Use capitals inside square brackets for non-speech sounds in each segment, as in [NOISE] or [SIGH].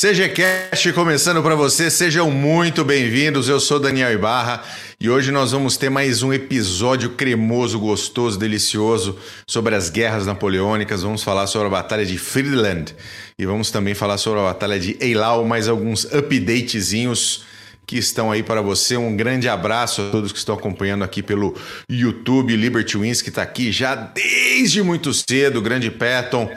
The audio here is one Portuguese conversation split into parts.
CGCast começando para você, sejam muito bem-vindos. Eu sou Daniel Ibarra e hoje nós vamos ter mais um episódio cremoso, gostoso, delicioso sobre as guerras napoleônicas. Vamos falar sobre a Batalha de Friedland e vamos também falar sobre a Batalha de Eylau, mais alguns updatezinhos que estão aí para você. Um grande abraço a todos que estão acompanhando aqui pelo YouTube. Liberty Wins, que está aqui já desde muito cedo. Grande Patton.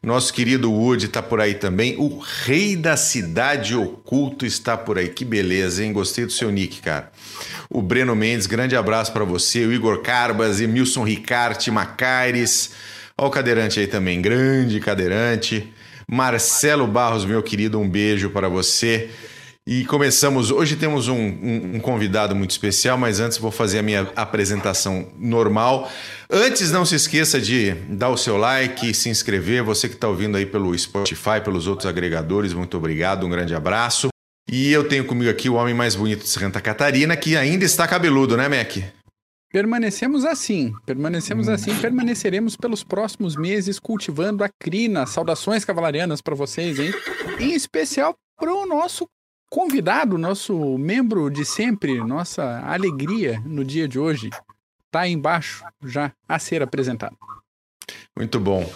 Nosso querido Wood está por aí também. O Rei da Cidade Oculto está por aí. Que beleza, hein? Gostei do seu nick, cara. O Breno Mendes, grande abraço para você. O Igor Carbas, Emilson Ricarte, Macaires. Olha o cadeirante aí também, grande cadeirante. Marcelo Barros, meu querido, um beijo para você. E começamos. Hoje temos um, um, um, convidado muito especial, mas antes vou fazer a minha apresentação normal. Antes, não se esqueça de dar o seu like, se inscrever. Você que está ouvindo aí pelo Spotify, pelos outros agregadores, muito obrigado, um grande abraço. E eu tenho comigo aqui o homem mais bonito de Santa Catarina, que ainda está cabeludo, né, Mac? Permanecemos assim, permanecemos assim, permaneceremos pelos próximos meses cultivando a crina. Saudações cavalarianas para vocês, hein? Em especial para o nosso convidado, nosso membro de sempre, nossa alegria no dia de hoje, está aí embaixo já a ser apresentado. Muito bom.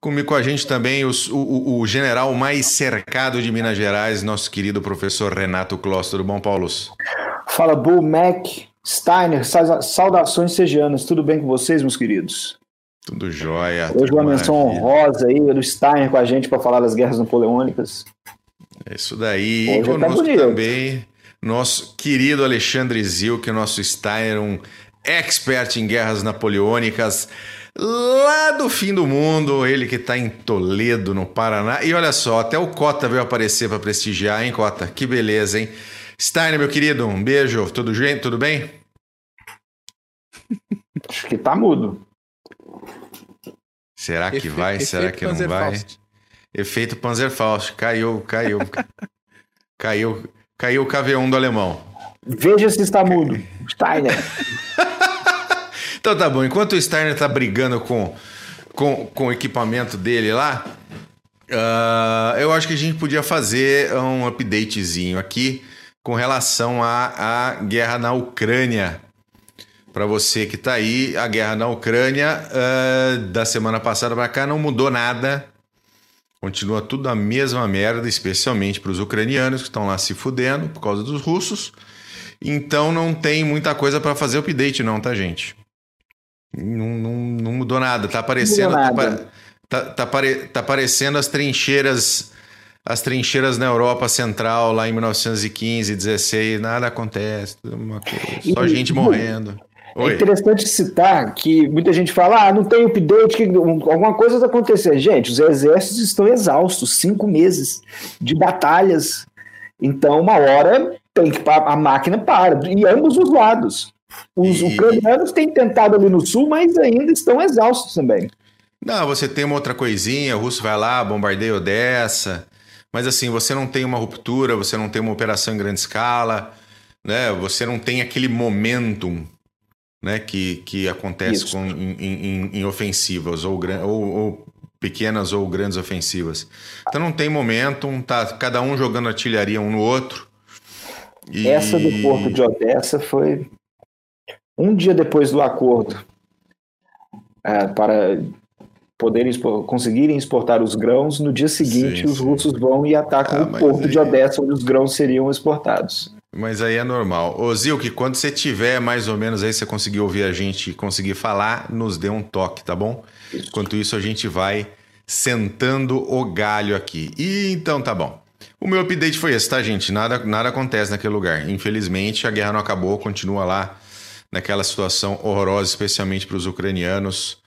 Comigo com a gente também os, o, o, general mais cercado de Minas Gerais, nosso querido professor Renato Kloss. Tudo bom, Paulo? Fala, Bull, Mac, Steiner, saudações sejanas. Tudo bem com vocês, meus queridos? Tudo jóia. Hoje uma menção honrosa aí do Steiner com a gente para falar das guerras napoleônicas. É isso daí. Hoje e tá conosco tá também, nosso querido Alexandre Zil, que é nosso Steiner, um expert em guerras napoleônicas, lá do fim do mundo, ele que está em Toledo, no Paraná. E olha só, até o Cota veio aparecer para prestigiar, hein, Cota? Que beleza, hein? Steiner, meu querido, um beijo. Tudo, tudo bem? Acho que tá mudo. Será que vai? Será que não vai? Faust. Efeito Panzerfaust. Caiu, caiu. caiu, caiu o KV1 do alemão. Veja se está mudo. Steiner. [LAUGHS] então tá bom. Enquanto o Steiner tá brigando com, com, com o equipamento dele lá, uh, eu acho que a gente podia fazer um updatezinho aqui com relação à, à guerra na Ucrânia. Para você que tá aí, a guerra na Ucrânia uh, da semana passada para cá não mudou nada Continua tudo a mesma merda, especialmente para os ucranianos que estão lá se fudendo por causa dos russos. Então não tem muita coisa para fazer update, não, tá, gente? Não, não, não mudou nada. Tá aparecendo. Tá nada. Tá, tá, tá, tá aparecendo as trincheiras. As trincheiras na Europa Central, lá em 1915, 16, nada acontece, uma coisa, só e, gente morrendo. Oi. É interessante citar que muita gente fala, ah, não tem update, que alguma coisa está acontecendo. Gente, os exércitos estão exaustos, cinco meses de batalhas. Então, uma hora tem que a máquina para, e ambos os lados. Os e... ucranianos têm tentado ali no sul, mas ainda estão exaustos também. Não, você tem uma outra coisinha, o russo vai lá, bombardeia Odessa, mas assim, você não tem uma ruptura, você não tem uma operação em grande escala, né? Você não tem aquele momentum né, que, que acontece com, em, em, em, ofensivas, ou, ou, ou, pequenas ou grandes ofensivas. Então não tem momentum, tá cada um jogando artilharia um no outro. E... Essa do porto de Odessa foi um dia depois do acordo é, para poderem conseguirem exportar os grãos. No dia seguinte, sim, os sim. russos vão e atacam ah, o porto de Odessa, onde os grãos seriam exportados. Mas aí é normal. Ô Zilke, quando você tiver mais ou menos aí, você conseguir ouvir a gente conseguir falar, nos dê um toque, tá bom? Enquanto isso, a gente vai sentando o galho aqui. E então tá bom. O meu update foi esse, tá, gente? Nada, nada acontece naquele lugar. Infelizmente, a guerra não acabou, continua lá naquela situação horrorosa, especialmente para os ucranianos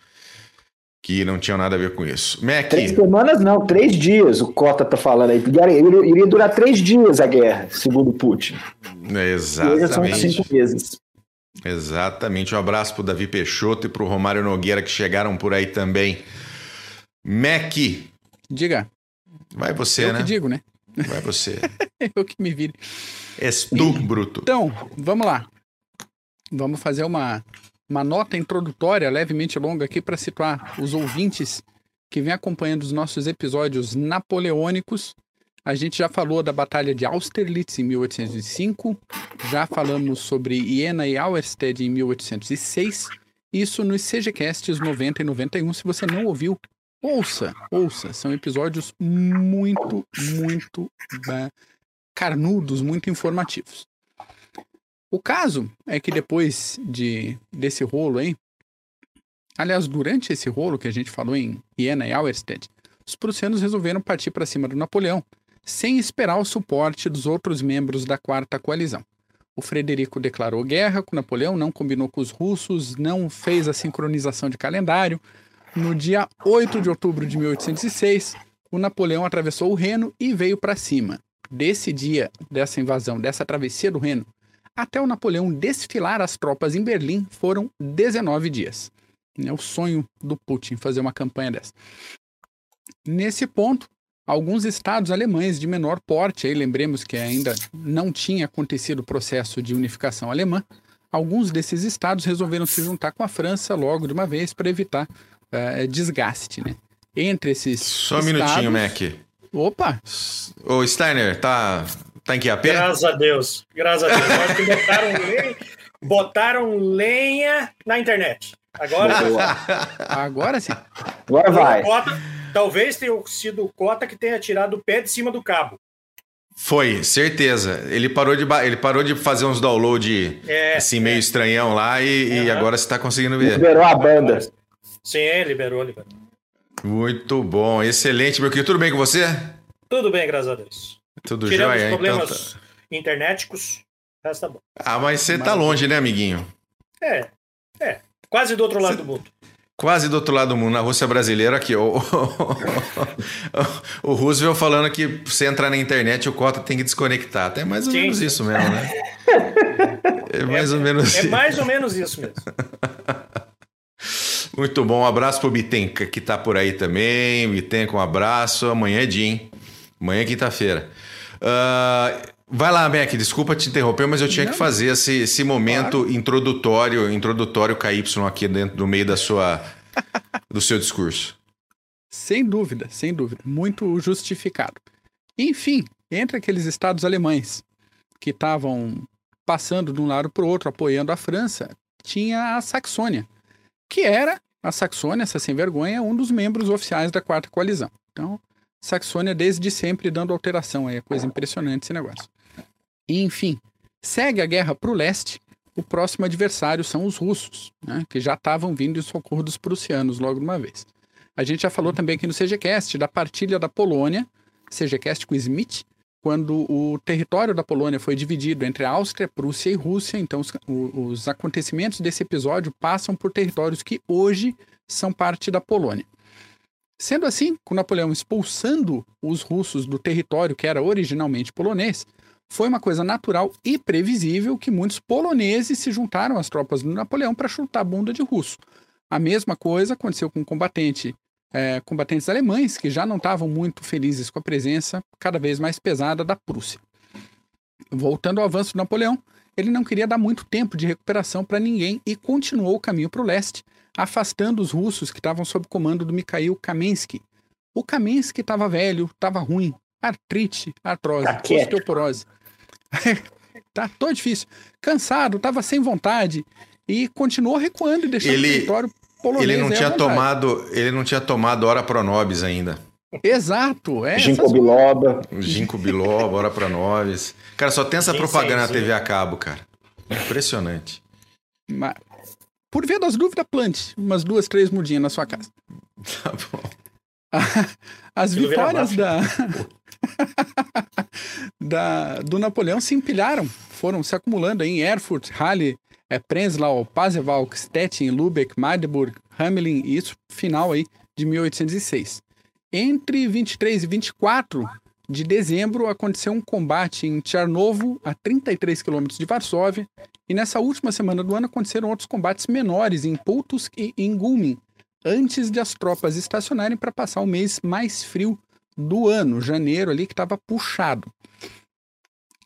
que não tinham nada a ver com isso. Mac. Três semanas não, três dias o Cota tá falando aí. Iria durar três dias a guerra, segundo Putin. Exatamente. são cinco meses. Exatamente. Um abraço pro Davi Peixoto e pro Romário Nogueira que chegaram por aí também. Mac. Diga. Vai você, Eu né? Eu que digo, né? Vai você. [LAUGHS] Eu que me vire. És tu, bruto. Então, vamos lá. Vamos fazer uma uma nota introdutória levemente longa aqui para situar os ouvintes que vêm acompanhando os nossos episódios napoleônicos A gente já falou da Batalha de Austerlitz em 1805, já falamos sobre Iena e Auerstedt em 1806. Isso nos CGCasts 90 e 91. Se você não ouviu, ouça, ouça. São episódios muito, muito uh, carnudos, muito informativos. O caso é que depois de desse rolo aí, aliás, durante esse rolo que a gente falou em Iena e Auerstedt, os prussianos resolveram partir para cima do Napoleão, sem esperar o suporte dos outros membros da Quarta Coalizão. O Frederico declarou guerra com Napoleão, não combinou com os russos, não fez a sincronização de calendário. No dia 8 de outubro de 1806, o Napoleão atravessou o Reno e veio para cima. Desse dia, dessa invasão, dessa travessia do Reno, até o Napoleão desfilar as tropas em Berlim foram 19 dias. É o sonho do Putin fazer uma campanha dessa. Nesse ponto, alguns estados alemães de menor porte, aí lembremos que ainda não tinha acontecido o processo de unificação alemã, alguns desses estados resolveram se juntar com a França logo de uma vez para evitar uh, desgaste, né? Entre esses Só um minutinho, Mac. Opa! Ô, Steiner, tá, tá em que pé? Graças a Deus, graças a Deus. Acho que botaram [LAUGHS] lenha, botaram lenha na internet. Agora, agora sim. Agora vai. Talvez tenha sido o Cota que tenha tirado o pé de cima do cabo. Foi, certeza. Ele parou de, ele parou de fazer uns download é, assim, meio é. estranhão lá e, uhum. e agora você está conseguindo ver. Liberou a banda. Sim, liberou, liberou. Muito bom, excelente, meu querido. Tudo bem com você? Tudo bem, graças a Deus. Tudo Tirando jóia. os problemas então tá... internéticos, tá bom. Ah, mas você tá longe, né, amiguinho? É, é. Quase do outro lado do mundo. Quase do outro lado do mundo, na Rússia brasileira, aqui. O, o, Roosevelt falando que você entrar na internet o Cota tem que desconectar. Até mais ou sim, menos isso mesmo, né? [LAUGHS] É mais é, ou menos É mais ou menos isso mesmo. [LAUGHS] Muito bom. Um abraço pro Bitenca, que tá por aí também. Bitenca, um abraço. Amanhã é dia, hein? Amanhã é quinta-feira. Uh, Vai lá, Mac, desculpa te interromper, mas eu tinha Não. que fazer esse, esse momento claro. introdutório, introdutório KY aqui dentro do meio da sua [LAUGHS] do seu discurso. Sem dúvida, sem dúvida, muito justificado. Enfim, entre aqueles estados alemães que estavam passando de um lado para o outro, apoiando a França, tinha a Saxônia, que era a Saxônia, essa sem vergonha, um dos membros oficiais da Quarta Coalizão. Então, Saxônia desde sempre dando alteração é coisa impressionante esse negócio. Enfim, segue a guerra para o leste. O próximo adversário são os russos, né, que já estavam vindo em socorro dos prussianos logo de uma vez. A gente já falou também aqui no CGCast da partilha da Polônia, CGCast com Smith, quando o território da Polônia foi dividido entre Áustria, Prússia e Rússia. Então, os, os acontecimentos desse episódio passam por territórios que hoje são parte da Polônia. Sendo assim, com Napoleão expulsando os russos do território que era originalmente polonês, foi uma coisa natural e previsível que muitos poloneses se juntaram às tropas do Napoleão para chutar a bunda de russo. A mesma coisa aconteceu com combatente, é, combatentes alemães que já não estavam muito felizes com a presença cada vez mais pesada da Prússia. Voltando ao avanço do Napoleão, ele não queria dar muito tempo de recuperação para ninguém e continuou o caminho para o leste, afastando os russos que estavam sob comando do Mikhail Kamensky. O Kamensky estava velho, estava ruim, artrite, artrose, osteoporose. [LAUGHS] tá todo difícil. Cansado, tava sem vontade e continuou recuando e deixando ele, o território polonês. Ele não tinha tomado, ele não tinha tomado hora pronobis ainda. Exato, é. Ginkgo biloba. Ginkgo biloba, hora pronobis. Cara, só tem essa propaganda na TV a cabo, cara. Impressionante. Mas, por via das dúvidas, plante umas duas, três mudinhas na sua casa. Tá bom. [LAUGHS] As vitórias da, [LAUGHS] da, do Napoleão se empilharam, foram se acumulando em Erfurt, Halle, é, Prenzlau, Pasewalk, Stettin, Lübeck, Magdeburg, Hamelin, e isso final aí de 1806. Entre 23 e 24 de dezembro aconteceu um combate em Tcharnovo, a 33 quilômetros de Varsóvia, e nessa última semana do ano aconteceram outros combates menores em Pultusk e em Gumin, antes de as tropas estacionarem para passar o mês mais frio do ano, janeiro ali, que estava puxado.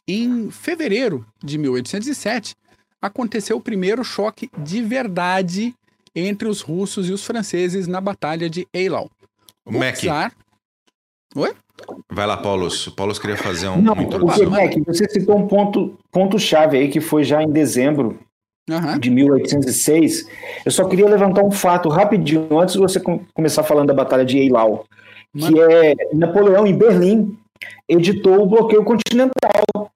Em fevereiro de 1807, aconteceu o primeiro choque de verdade entre os russos e os franceses na Batalha de Eylau. O, Mac. Oi? Vai lá, Paulo. O Paulo queria fazer um, Não, introdução. Quebec, você citou um ponto, ponto chave aí que foi já em dezembro Aham. de 1806. Eu só queria levantar um fato rapidinho antes de você com- começar falando da Batalha de Eylau, que é Napoleão em Berlim editou o bloqueio continental,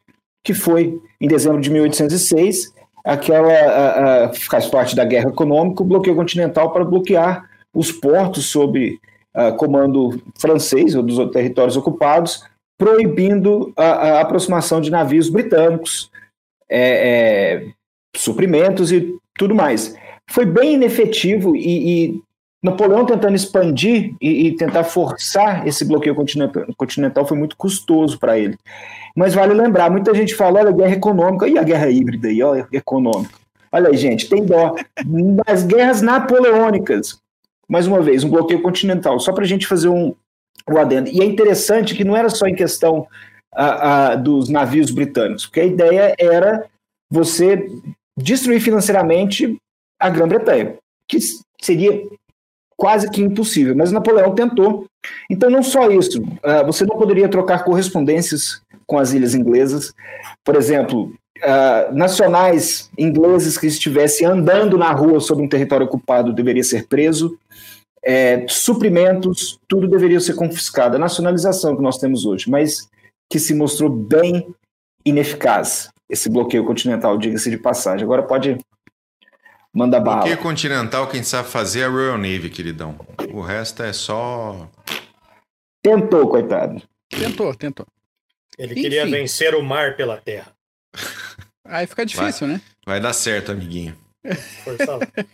que foi em dezembro de 1806, aquela a, a, faz parte da guerra econômica, o bloqueio continental para bloquear os portos sob ah, comando francês ou dos territórios ocupados, proibindo a, a aproximação de navios britânicos, é, é, suprimentos e tudo mais. Foi bem inefetivo e, e Napoleão tentando expandir e, e tentar forçar esse bloqueio continental, continental foi muito custoso para ele. Mas vale lembrar, muita gente fala, olha, guerra econômica, e a guerra híbrida aí, olha, econômica. Olha aí, gente, tem dó. Nas guerras napoleônicas, mais uma vez, um bloqueio continental, só para a gente fazer um, um adendo. E é interessante que não era só em questão ah, ah, dos navios britânicos, porque a ideia era você destruir financeiramente a Grã-Bretanha, que seria quase que impossível, mas Napoleão tentou. Então, não só isso, ah, você não poderia trocar correspondências com as ilhas inglesas. Por exemplo, ah, nacionais ingleses que estivessem andando na rua sobre um território ocupado deveria ser preso. É, suprimentos, tudo deveria ser confiscado. A nacionalização que nós temos hoje, mas que se mostrou bem ineficaz. Esse bloqueio continental, diga-se de passagem. Agora pode mandar bala. Bloqueio continental, quem sabe fazer é a Royal Navy, queridão. O resto é só. Tentou, coitado. Tentou, tentou. Ele queria Enfim. vencer o mar pela terra. [LAUGHS] Aí fica difícil, né? Vai dar certo, amiguinho. Força lá. [LAUGHS]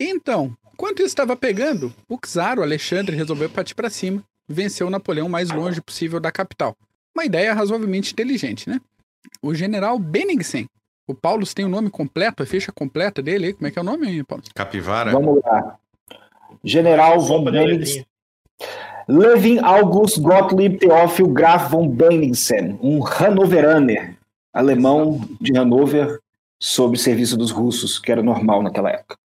Então, enquanto isso estava pegando, o czar, o Alexandre, resolveu partir para cima, venceu Napoleão o mais longe possível da capital. Uma ideia razoavelmente inteligente, né? O general Benningsen, o Paulo tem o nome completo, a ficha completa dele aí, como é que é o nome, Paulo? Capivara? Vamos lá. General von Benningsen. Levin August Gottlieb Theophil Graf von Benningsen, um Hannoveraner, alemão de Hanover, sob serviço dos russos, que era normal naquela época.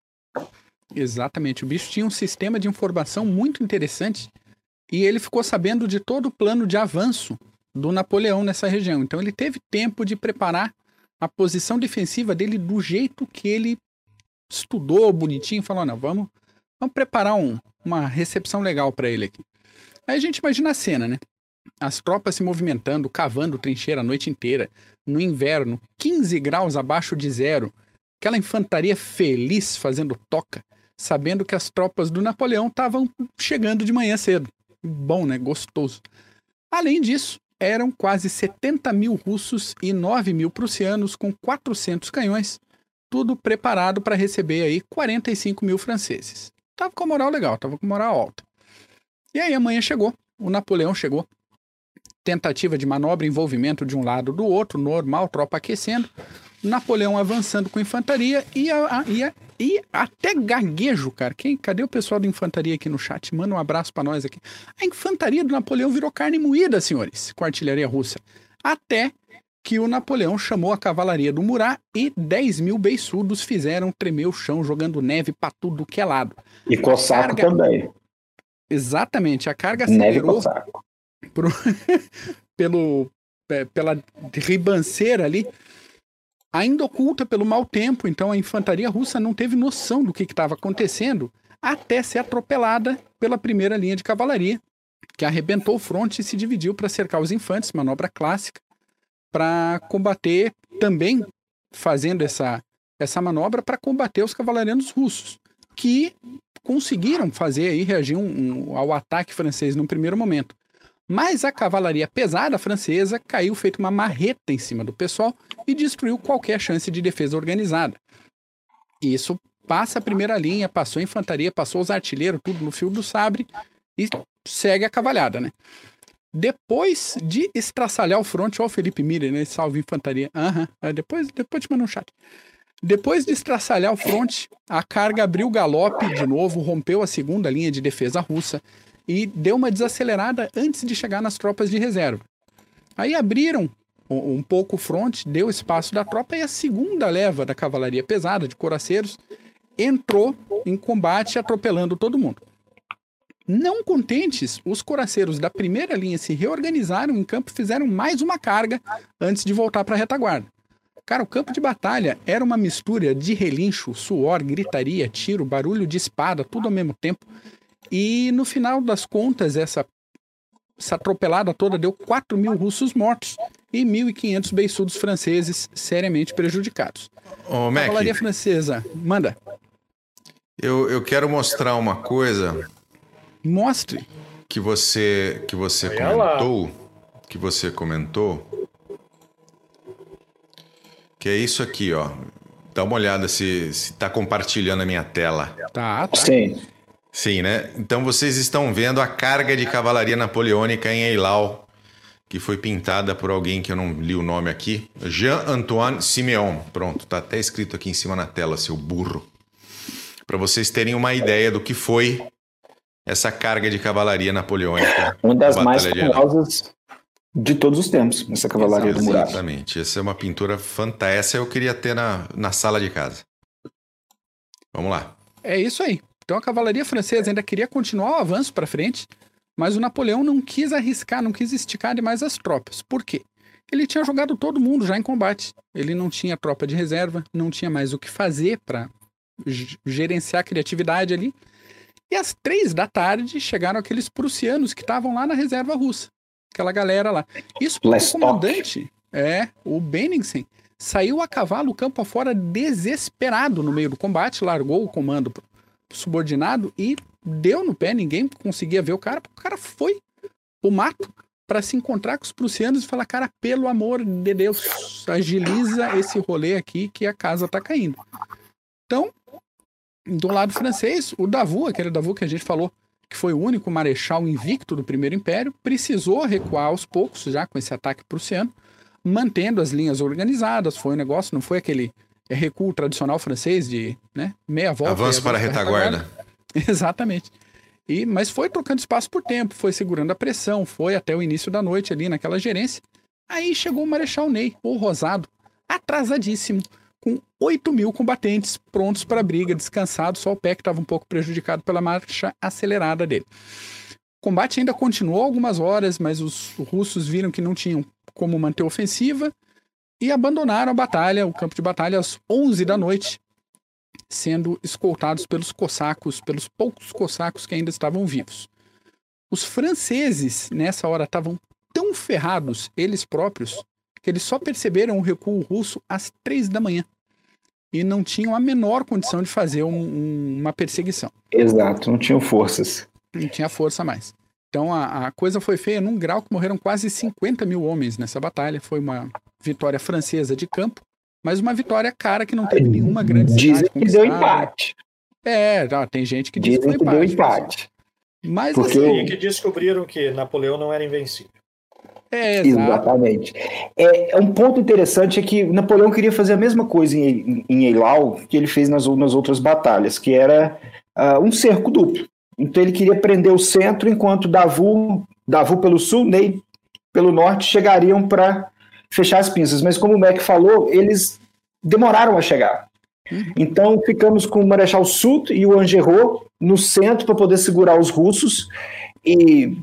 Exatamente, o bicho tinha um sistema de informação muito interessante e ele ficou sabendo de todo o plano de avanço do Napoleão nessa região. Então ele teve tempo de preparar a posição defensiva dele do jeito que ele estudou bonitinho, falou, não, vamos, vamos preparar um- uma recepção legal para ele aqui. Aí a gente imagina a cena, né? As tropas se movimentando, cavando trincheira a noite inteira, no inverno, 15 graus abaixo de zero, aquela infantaria feliz fazendo toca, sabendo que as tropas do Napoleão estavam chegando de manhã cedo. Bom, né? Gostoso. Além disso, eram quase 70 mil russos e 9 mil prussianos com 400 canhões, tudo preparado para receber aí 45 mil franceses. Tava com moral legal, tava com moral alta. E aí amanhã chegou, o Napoleão chegou. Tentativa de manobra, envolvimento de um lado do outro, normal, tropa aquecendo. Napoleão avançando com infantaria e, a, a- e, a- e até gaguejo, cara. Quem, cadê o pessoal da infantaria aqui no chat? Manda um abraço pra nós aqui. A infantaria do Napoleão virou carne moída, senhores, com a artilharia russa. Até que o Napoleão chamou a cavalaria do Murat e 10 mil beiçudos fizeram tremer o chão, jogando neve pra tudo que é lado. E Cossaco Carga- também. Exatamente, a carga Neve acelerou Cossaco. [LAUGHS] pelo, pe- pela ribanceira ali, ainda oculta pelo mau tempo, então a infantaria russa não teve noção do que estava acontecendo até ser atropelada pela primeira linha de cavalaria, que arrebentou o fronte e se dividiu para cercar os infantes, manobra clássica, para combater também fazendo essa, essa manobra para combater os cavalarianos russos, que conseguiram fazer aí reagir um- um- ao ataque francês no primeiro momento. Mas a cavalaria pesada francesa caiu feito uma marreta em cima do pessoal e destruiu qualquer chance de defesa organizada. Isso passa a primeira linha, passou a infantaria, passou os artilheiros, tudo no fio do sabre e segue a cavalhada, né? Depois de estraçalhar o fronte, ó o Felipe Miller, né? Salve infantaria. Aham, é, depois, depois te mando um chat. Depois de estraçalhar o fronte, a carga abriu galope de novo, rompeu a segunda linha de defesa russa e deu uma desacelerada antes de chegar nas tropas de reserva. Aí abriram um, pouco o fronte, deu espaço da tropa e a segunda leva da cavalaria pesada de coraceiros entrou em combate atropelando todo mundo. Não contentes, os coraceiros da primeira linha se reorganizaram em campo e fizeram mais uma carga antes de voltar para a retaguarda. Cara, o campo de batalha era uma mistura de relincho, suor, gritaria, tiro, barulho de espada, tudo ao mesmo tempo. E no final das contas, essa, essa atropelada toda deu 4 mil russos mortos e 1.500 beiçudos franceses seriamente prejudicados. Ô, Mac, Cavalaria francesa, manda, eu, eu quero mostrar uma coisa mostre. que você que você Olha lá. comentou, que você comentou, que é isso aqui, ó. Dá uma olhada se se tá compartilhando a minha tela. Tá, tá. Sim. Sim, né? Então vocês estão vendo a carga de cavalaria napoleônica em Eilau, que foi pintada por alguém que eu não li o nome aqui, Jean-Antoine Simeon. Pronto, tá até escrito aqui em cima na tela, seu burro. Para vocês terem uma ideia do que foi essa carga de cavalaria napoleônica. Uma das na mais de famosas de todos os tempos, essa cavalaria do Murat. Exatamente. Essa é uma pintura fantástica. Essa eu queria ter na, na sala de casa. Vamos lá. É isso aí. Então a cavalaria francesa ainda queria continuar o avanço para frente, mas o Napoleão não quis arriscar, não quis esticar demais as tropas. Por quê? Ele tinha jogado todo mundo já em combate. Ele não tinha tropa de reserva, não tinha mais o que fazer para gerenciar a criatividade ali. E às três da tarde chegaram aqueles prussianos que estavam lá na reserva russa. Aquela galera lá. Isso porque o comandante, é, o Benningsen, saiu a cavalo campo afora desesperado no meio do combate, largou o comando subordinado e deu no pé, ninguém conseguia ver o cara, porque o cara foi o mato para se encontrar com os prussianos e falar, cara, pelo amor de Deus, agiliza esse rolê aqui que a casa tá caindo. Então, do lado francês, o Davu, aquele Davu que a gente falou, que foi o único marechal invicto do Primeiro Império, precisou recuar aos poucos, já com esse ataque prussiano, mantendo as linhas organizadas. Foi um negócio, não foi aquele é, recuo tradicional francês de né, meia volta. Avanço para a avanço retaguarda. [LAUGHS] Exatamente. E, mas foi trocando espaço por tempo, foi segurando a pressão, foi até o início da noite ali naquela gerência. Aí chegou o Marechal Ney, ou Rosado, atrasadíssimo, com 8 mil combatentes prontos para a briga, descansados, só o pé que estava um pouco prejudicado pela marcha acelerada dele. O combate ainda continuou algumas horas, mas os russos viram que não tinham como manter a ofensiva e abandonaram a batalha, o campo de batalha, às 11 da noite, sendo escoltados pelos cossacos, pelos poucos cossacos que ainda estavam vivos. Os franceses, nessa hora, estavam tão ferrados, eles próprios, que eles só perceberam o recuo russo às três da manhã. E não tinham a menor condição de fazer um- um- uma perseguição. Exato, não tinham forças. Não tinha força mais. Então a, a coisa foi feia num grau que morreram quase 50 mil homens nessa batalha. Foi uma vitória francesa de campo, mas uma vitória cara que não teve nenhuma grande Dizem cidade que deu empate. É, já, tem gente que diz Dizem que que foi deu empate. empate. Mas Porque assim, que descobriram que Napoleão não era invencível. é. Exatamente. É, é um ponto interessante é que Napoleão queria fazer a mesma coisa em, em Eylau que ele fez nas, nas outras batalhas, que era ah, um cerco duplo. Então ele queria prender o centro, enquanto Davu, Davu pelo sul, Ney pelo norte chegariam para fechar as pinças. Mas como o Mac falou, eles demoraram a chegar. Então ficamos com o Marechal Soult e o Angerot no centro para poder segurar os russos. E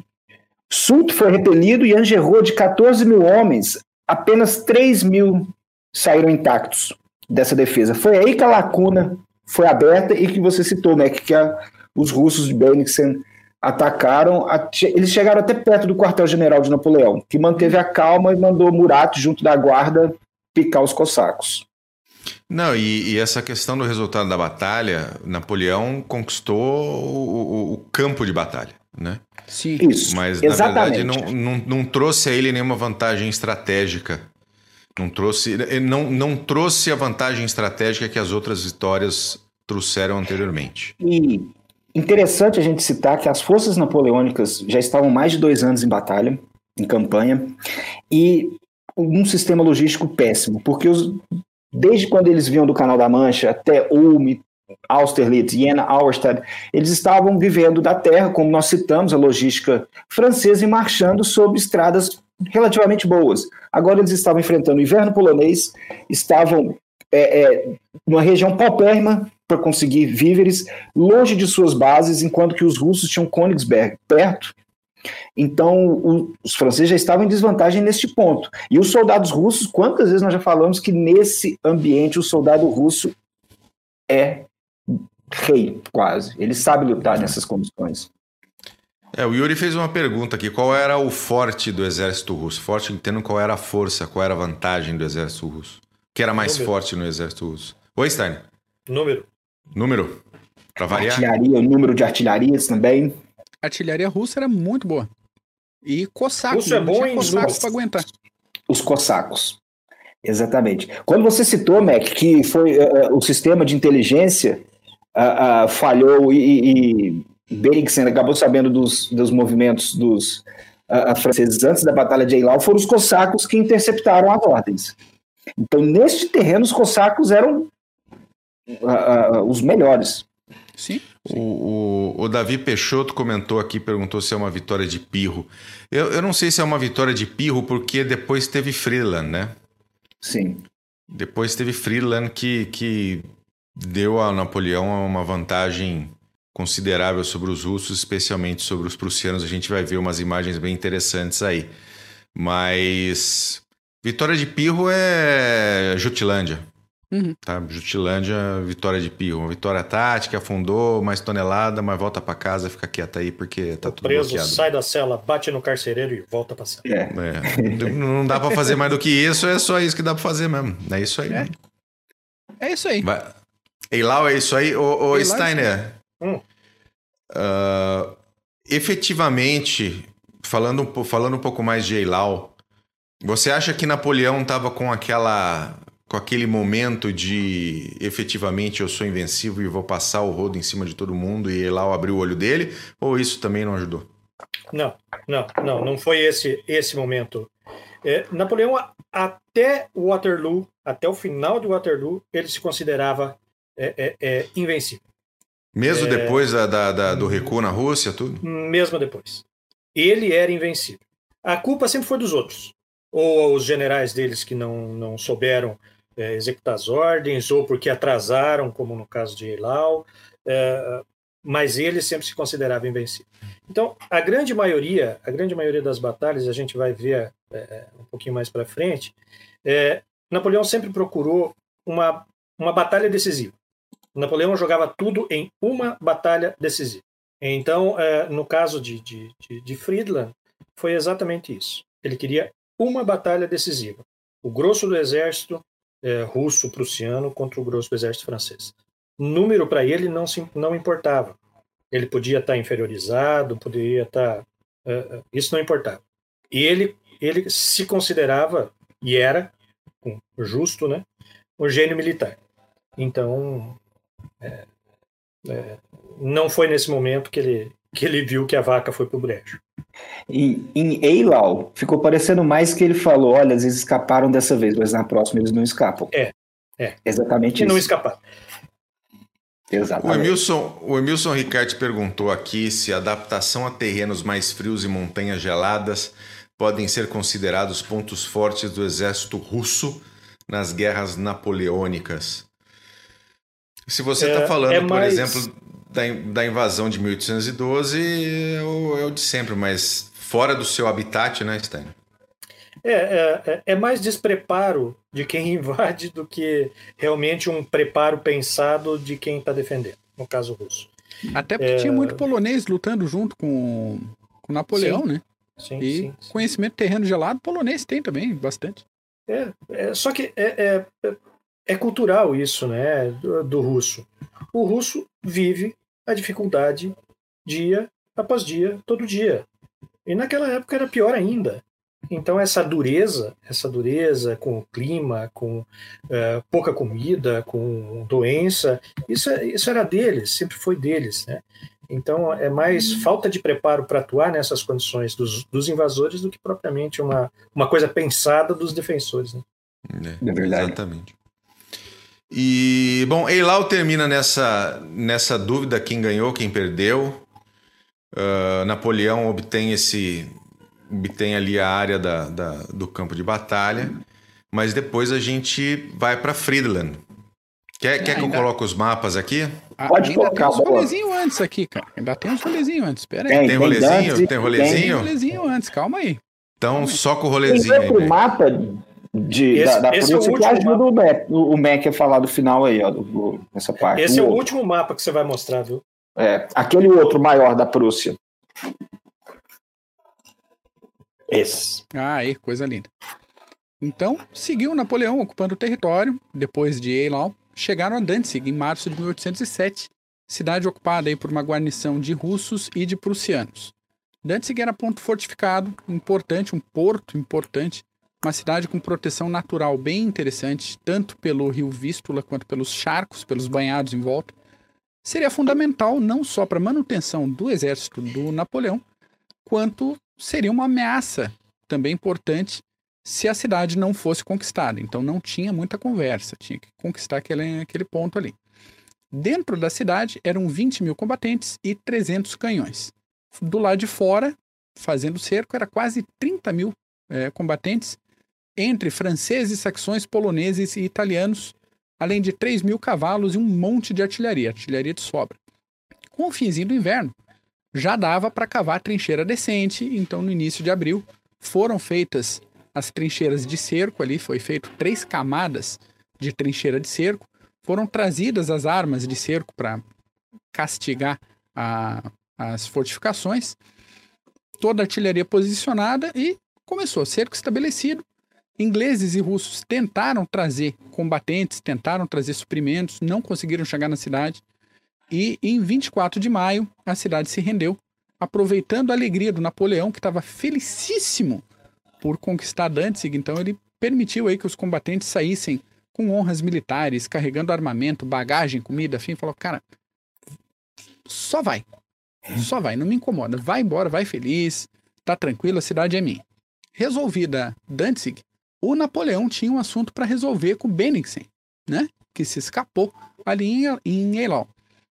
Soult foi repelido e Angerot, de 14 mil homens, apenas 3 mil saíram intactos dessa defesa. Foi aí que a lacuna foi aberta e que você citou, Mac, que a- os russos de Bennigsen atacaram. a- eles chegaram até perto do quartel-general de Napoleão, que manteve a calma e mandou Murat, junto da guarda, picar os cossacos. Não, e, e essa questão do resultado da batalha, Napoleão conquistou o, o- o campo de batalha, né? Sim. Isso, Mas exatamente. na verdade não, não, não trouxe a ele nenhuma vantagem estratégica. Não trouxe, não, não trouxe a vantagem estratégica que as outras vitórias trouxeram anteriormente. E interessante a gente citar que as forças napoleônicas já estavam mais de dois anos em batalha, em campanha, e um sistema logístico péssimo, porque os, desde quando eles vinham do Canal da Mancha até Ulm, Austerlitz, Jena, Auerstadt, eles estavam vivendo da terra, como nós citamos, a logística francesa e marchando sob estradas relativamente boas. Agora eles estavam enfrentando o inverno polonês, estavam é, é, numa região paupérrima, para conseguir víveres longe de suas bases, enquanto que os russos tinham Königsberg perto. Então, o, os franceses já estavam em desvantagem neste ponto. E os soldados russos, quantas vezes nós já falamos que nesse ambiente o soldado russo é rei, quase. Ele sabe lutar nessas condições. É, o Yuri fez uma pergunta aqui: qual era o forte do exército russo? Forte entendo qual era a força, qual era a vantagem do exército russo? O que era mais Número. forte no exército russo? Oi, Stein. Número. Número? Pra variar? Artilharia, o número de artilharias também. Artilharia russa era muito boa. E cossacos. Russo é bom em cossacos para aguentar. Os cossacos. Exatamente. Quando você citou, Mac, que foi uh, o sistema de inteligência uh, uh, falhou e, e acabou sabendo dos, dos movimentos dos franceses antes da Batalha de Eylau, foram os cossacos que interceptaram as ordens. Então, neste terreno, os cossacos eram os melhores. Sim. O, o, o, Davi Peixoto comentou aqui, perguntou se é uma vitória de pirro. Eu, eu não sei se é uma vitória de pirro, porque depois teve Freeland, né? Sim. Depois teve Freeland que, que deu a Napoleão uma vantagem considerável sobre os russos, especialmente sobre os prussianos. A gente vai ver umas imagens bem interessantes aí. Mas vitória de Pirro é Jutlândia. Uhum. Tá? Jutilândia, vitória de Pirro. Uma vitória tática, afundou, mais tonelada, mas volta para casa, fica quieta aí porque tá o tudo preso bloqueado. sai da cela, bate no carcereiro e volta pra cela. É. É. Não dá para fazer mais do que isso, é só isso que dá para fazer mesmo. É isso aí. É, é isso aí. Vai. Eilau, é isso aí. Ô, ô é Steiner, hum. uh, efetivamente, falando, falando um pouco mais de Eilau, você acha que Napoleão estava com aquela com aquele momento de efetivamente eu sou invencível e vou passar o rodo em cima de todo mundo e lá abriu o olho dele? Ou isso também não ajudou? Não, não, não, não foi esse esse momento. É, Napoleão até Waterloo, até o final de Waterloo, ele se considerava é, é, é invencível. Mesmo é, depois da, da, da, do recuo na Rússia, tudo? Mesmo depois. Ele era invencível. A culpa sempre foi dos outros. Ou os generais deles que não, não souberam é, executar as ordens, ou porque atrasaram, como no caso de Eilau, é, mas ele sempre se considerava invencível. Então, a grande maioria, a grande maioria das batalhas, a gente vai ver é, um pouquinho mais para frente, é, Napoleão sempre procurou uma, uma batalha decisiva. Napoleão jogava tudo em uma batalha decisiva. Então, é, no caso de, de, de, de Friedland, foi exatamente isso. Ele queria uma batalha decisiva. O grosso do exército é, russo-prussiano contra o grosso exército francês. Número para ele não, se, não importava. Ele podia estar tá inferiorizado, poderia estar. Tá, uh, isso não importava. E ele, ele se considerava, e era, justo, né, um gênio militar. Então, é, é, não foi nesse momento que ele, que ele viu que a vaca foi para o brejo. Em, em Eilau, ficou parecendo mais que ele falou: olha, às vezes escaparam dessa vez, mas na próxima eles não escapam. É. É. Exatamente e isso. não escapar. Exatamente. O Emilson, o Emilson Ricard perguntou aqui se a adaptação a terrenos mais frios e montanhas geladas podem ser considerados pontos fortes do exército russo nas guerras napoleônicas. Se você está é, falando, é por exemplo, da, da invasão de 1812 é o, é o de sempre, mas fora do seu habitat, né, Stein? É, é, é, é, mais despreparo de quem [LAUGHS] invade do que realmente um preparo pensado de quem está defendendo, no caso russo. Até porque é... tinha muito polonês lutando junto com, com Napoleão, sim. né? Sim, e sim, sim. conhecimento terreno gelado, polonês tem também, bastante. É, é só que é, é, é cultural isso, né, do, do russo. O russo vive a dificuldade dia após dia, todo dia. E naquela época era pior ainda. Então essa dureza, essa dureza com o clima, com uh, pouca comida, com doença, isso, é, isso era deles, sempre foi deles, né? Então é mais falta de preparo para atuar nessas condições dos, dos, invasores do que propriamente uma, uma coisa pensada dos defensores. Né? É, é verdade. Exatamente. E, bom, Eilau termina nessa, nessa dúvida quem ganhou, quem perdeu. Uh, Napoleão obtém esse obtém ali a área da, da, do campo de batalha, mas depois a gente vai para Friedland, que Quer, quer que eu coloque os mapas aqui? Ah, Pode ainda colocar, tem uns boa. rolezinhos antes aqui, cara. Ainda tem uns rolezinhos antes. Pera aí. Tem, Tem tem rolezinho? Tem rolezinho? Tem rolezinho antes, calma aí. Então, só com o rolezinho aí. outro velho. mapa de, Esse- da, da esse é o Prússia que último ajuda o Mac, o o Mac a falar do final aí, ó, do, do- nessa parte. Esse é o outro. último mapa que você vai mostrar, viu? É, aquele outro maior da Prússia. Esse. Ah, aí, coisa linda. Então, seguiu Napoleão ocupando o território, depois de Eylau, chegaram a Danzig em março de 1807, cidade ocupada aí por uma guarnição de russos e de prussianos. Danzig era ponto fortificado, importante, um porto importante, uma cidade com proteção natural bem interessante, tanto pelo rio Vístula quanto pelos charcos, pelos banhados em volta. Seria fundamental não só para a manutenção do exército do Napoleão, quanto seria uma ameaça também importante se a cidade não fosse conquistada. Então não tinha muita conversa, tinha que conquistar aquele, aquele ponto ali. Dentro da cidade eram 20 mil combatentes e 300 canhões. Do lado de fora, fazendo cerco, era quase 30 mil eh, combatentes, entre franceses, saxões, poloneses e italianos, além de 3 mil cavalos e um monte de artilharia, artilharia de sobra. Com o finzinho do inverno, já dava para cavar trincheira decente, então no início de abril foram feitas as trincheiras de cerco ali, foi feito três camadas de trincheira de cerco, foram trazidas as armas de cerco para castigar a- as fortificações, toda a artilharia posicionada e começou cerco estabelecido. Ingleses e russos tentaram trazer combatentes, tentaram trazer suprimentos, não conseguiram chegar na cidade. E em 24 de maio, a cidade se rendeu, aproveitando a alegria do Napoleão, que estava felicíssimo por conquistar Danzig. Então, ele permitiu aí que os combatentes saíssem com honras militares, carregando armamento, bagagem, comida, afim. Falou, cara, só vai. Só vai, não me incomoda. Vai embora, vai feliz, tá tranquilo, a cidade é minha. Resolvida Danzig, o Napoleão tinha um assunto para resolver com Bennigsen, né? Que se escapou ali em, em Eylau.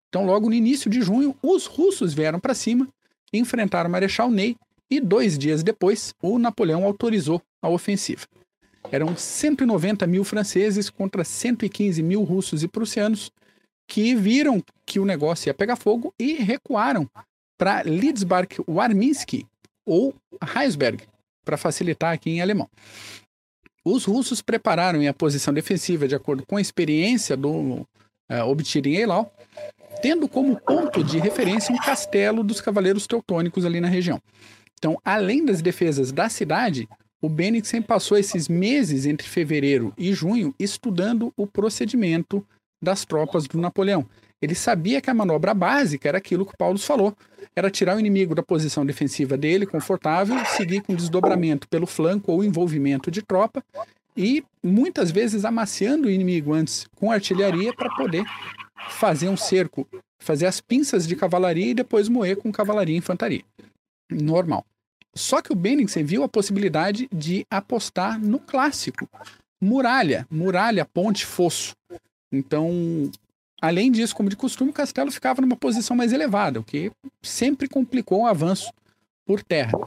Então, logo no início de junho, os russos vieram para cima, enfrentaram o Marechal Ney e dois dias depois, o Napoleão autorizou a ofensiva. Eram 190 mil franceses contra 115 mil russos e prussianos que viram que o negócio ia pegar fogo e recuaram para Lidzbark-Warminski ou Heisberg, para facilitar aqui em alemão. Os russos prepararam a posição defensiva de acordo com a experiência do eh, obtida em Eylau, tendo como ponto de referência um castelo dos cavaleiros teutônicos ali na região. Então, além das defesas da cidade, o Bennigsen passou esses meses entre fevereiro e junho estudando o procedimento das tropas do Napoleão. Ele sabia que a manobra básica era aquilo que o Paulo falou, era tirar o inimigo da posição defensiva dele, confortável, seguir com desdobramento pelo flanco ou envolvimento de tropa e muitas vezes amaciando o inimigo antes com artilharia para poder fazer um cerco, fazer as pinças de cavalaria e depois moer com cavalaria e infantaria. Normal. Só que o Bennigsen viu a possibilidade de apostar no clássico. Muralha, muralha, ponte, fosso. Então, além disso, como de costume, o castelo ficava numa posição mais elevada, o que sempre complicou o avanço por terra.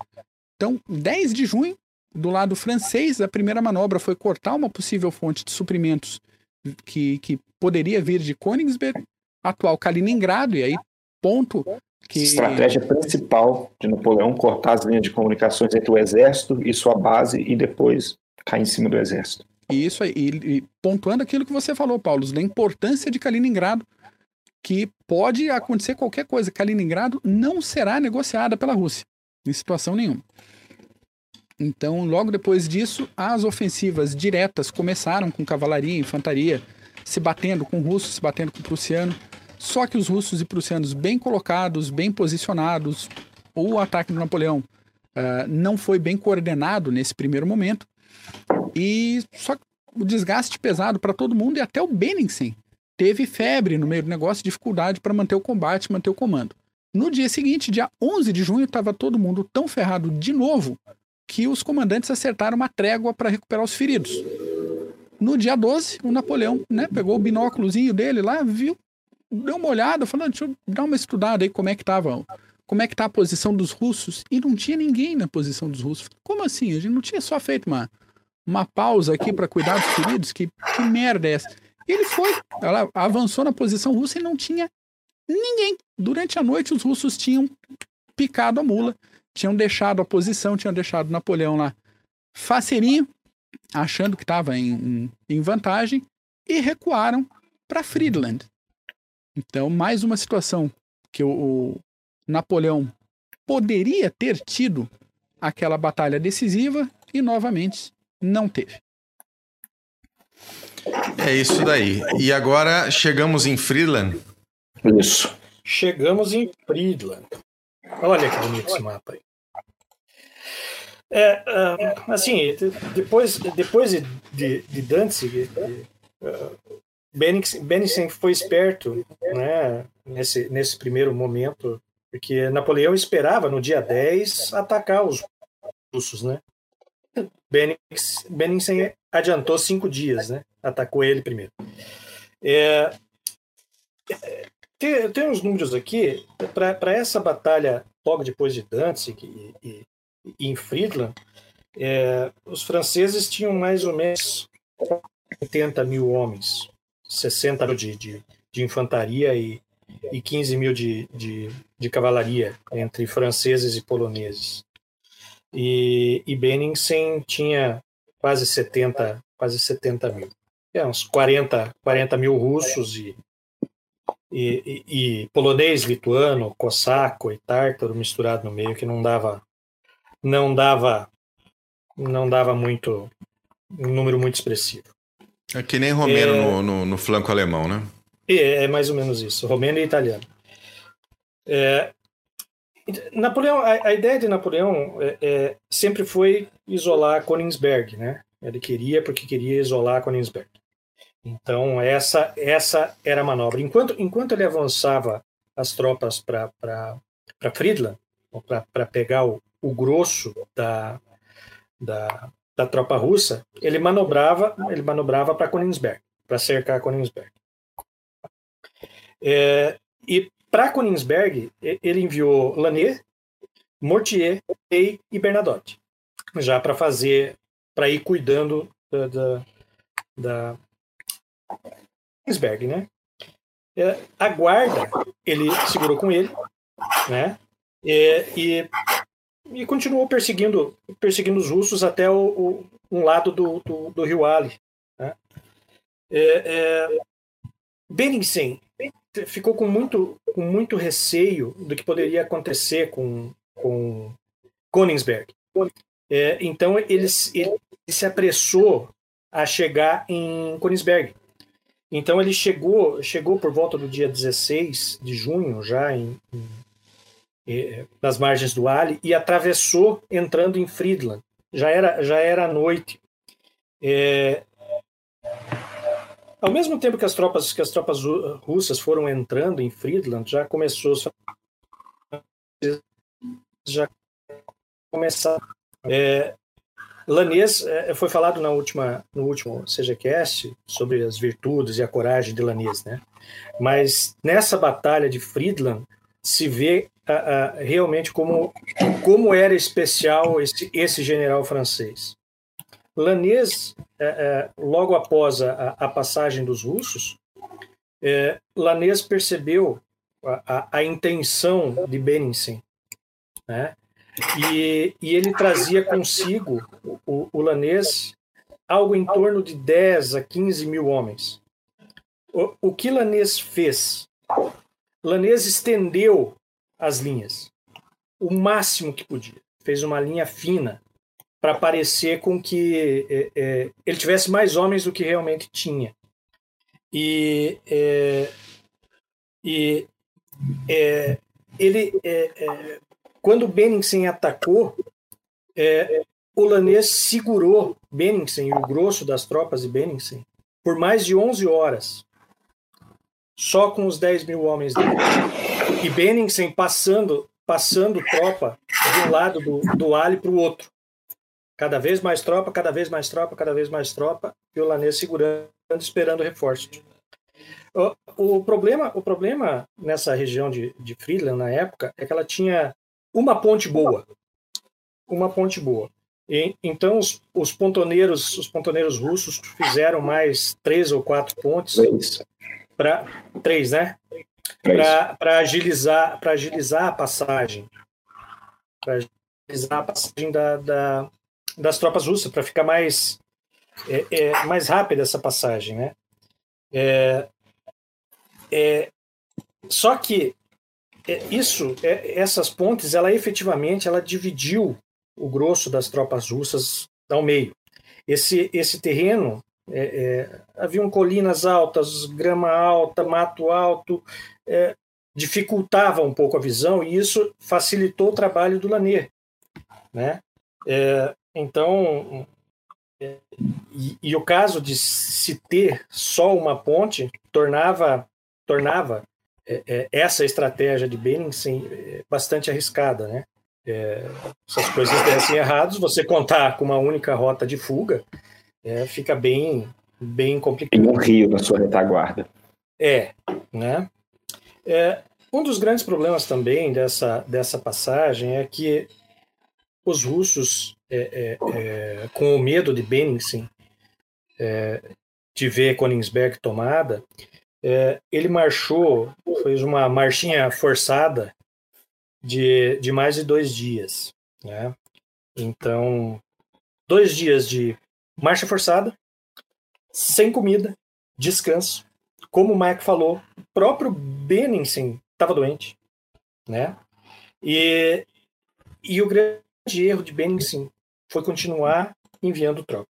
Então, 10 de junho, do lado francês, a primeira manobra foi cortar uma possível fonte de suprimentos que, que poderia vir de Königsberg, atual Kaliningrado, e aí ponto que... Estratégia principal de Napoleão, cortar as linhas de comunicações entre o exército e sua base e depois cair em cima do exército. E isso aí, e, pontuando aquilo que você falou, Paulo, da importância de Kaliningrado, que pode acontecer qualquer coisa. Kaliningrado não será negociada pela Rússia, em situação nenhuma. Então, logo depois disso, as ofensivas diretas começaram com cavalaria infantaria, se batendo com russos, se batendo com prussiano. Só que os russos e prussianos bem colocados, bem posicionados, o ataque do Napoleão uh, não foi bem coordenado nesse primeiro momento. E só o desgaste pesado para todo mundo e até o Bennigsen teve febre no meio do negócio, dificuldade para manter o combate, manter o comando. No dia seguinte, dia 11 de junho, estava todo mundo tão ferrado de novo que os comandantes acertaram uma trégua para recuperar os feridos. No dia 12, o Napoleão né, pegou o binóculozinho dele lá, viu, deu uma olhada, falando, deixa eu dar uma estudada aí como é que tava, como é que tá a posição dos russos, e não tinha ninguém na posição dos russos. Como assim? A gente não tinha só feito uma, uma pausa aqui para cuidar dos feridos? Que, que merda é essa? Ele foi. Ela avançou na posição russa e não tinha ninguém. Durante a noite, os russos tinham picado a mula, tinham deixado a posição, tinham deixado Napoleão lá faceirinho, achando que estava em, em, em vantagem, e recuaram para Friedland. Então, mais uma situação que o, o Napoleão poderia ter tido aquela batalha decisiva e novamente não teve. É isso daí. E agora chegamos em Friedland. Isso. Chegamos em Friedland. Olha que bonito esse mapa aí. É, uh, assim, depois, depois de, de, de Danzig, uh, Bennigsen foi esperto né, nesse, nesse primeiro momento, porque Napoleão esperava no dia 10 atacar os russos, né? Bennigsen adiantou cinco dias, né? Atacou ele primeiro. É, tem, tem uns números aqui para essa batalha logo depois de Danzig e, e, e em Friedland, é, os franceses tinham mais ou menos 80 mil homens, 60 mil de, de, de infantaria e, e 15 mil de, de, de cavalaria, entre franceses e poloneses. E, e Benningsen tinha quase 70, quase 70 mil. É, uns 40, 40 mil russos e, e, e, e polonês, lituano, cossaco e tártaro misturado no meio, que não dava não dava não dava muito um número muito expressivo. É que nem romeno é, no, no, no, flanco alemão, né? É, é, mais ou menos isso, romeno e italiano. É, Napoleão, a, a, ideia de Napoleão é, é, sempre foi isolar Königsberg, né? Ele queria porque queria isolar Königsberg. Então essa essa era a manobra. Enquanto enquanto ele avançava as tropas para para Friedland, para pegar o, o grosso da, da, da tropa russa, ele manobrava, ele manobrava para Königsberg, para cercar Königsberg. É, e para Königsberg, ele enviou Lanet, Mortier e Bernadotte, já para fazer, para ir cuidando da, da, da Königsberg, né? É, a guarda, ele segurou com ele, né? É, e e continuou perseguindo, perseguindo os russos até o, o um lado do, do, do rio Ali. Né? É, é, Benningsen ficou com muito, com muito receio do que poderia acontecer com, com Königsberg. É, então ele, ele, se apressou a chegar em Königsberg. Então ele chegou, chegou por volta do dia 16 de junho, já em, em nas margens do Ali e atravessou entrando em Friedland. Já era já era noite. É, ao mesmo tempo que as tropas que as tropas russas foram entrando em Friedland, já começou já começar é, Lanês é, foi falado na última no último CGCast sobre as virtudes e a coragem de Lanês, né? Mas nessa batalha de Friedland se vê uh, uh, realmente como, como era especial esse, esse general francês. Lanês, uh, logo após a, a, passagem dos russos, uh, Lanês percebeu a, a, a, intenção de Benningsen, né? E, e, ele trazia consigo, o, o Lanês, algo em torno de 10 a 15 mil homens. O, o que Lanês fez? Lanês estendeu as linhas o máximo que podia. Fez uma linha fina para parecer com que é, é, ele tivesse mais homens do que realmente tinha. E, é, e é, ele, é, é, quando Benningsen atacou, o Lanês segurou Benningsen e o grosso das tropas de Benningsen por mais de 11 horas só com os 10 mil homens dele. E Benningsen passando, passando tropa de um lado do, do Ali para o outro. Cada vez mais tropa, cada vez mais tropa, cada vez mais tropa, e o Lanês segurando, esperando reforços. O, o, problema, o problema nessa região de, de Friedland, na época, é que ela tinha uma ponte boa. Uma ponte boa. E, então os, os, pontoneiros, os pontoneiros russos fizeram mais três ou quatro pontes para três, né? Para agilizar, para agilizar a passagem, para agilizar a passagem da, da das tropas russas, para ficar mais é, é, mais rápida essa passagem, né? É, é, só que é, isso, é, essas pontes, ela efetivamente, ela dividiu o grosso das tropas russas ao meio. Esse, esse terreno, é, haviam colinas altas, grama alta, mato alto, dificultava um pouco a visão e isso facilitou o trabalho do Lanier. Né? É, então, é, e, e, o caso de se ter só uma ponte tornava, tornava é, essa estratégia de Bennington bastante arriscada, né? é, essas coisas dessem errados, você contar com uma única rota de fuga é, fica bem, bem complicado. E um rio na sua retaguarda. É, né? É, um dos grandes problemas também dessa, dessa passagem é que os russos, é, é, é com o medo de Bennigsen, é, de ver Königsberg tomada, é, ele marchou, fez uma marchinha forçada de, de mais de dois dias. Né? Então, dois dias de marcha forçada, sem comida, descanso. Como o Mike falou, o próprio Benningsen estava doente. Né? E, e o grande erro de Benningsen foi continuar enviando tropa.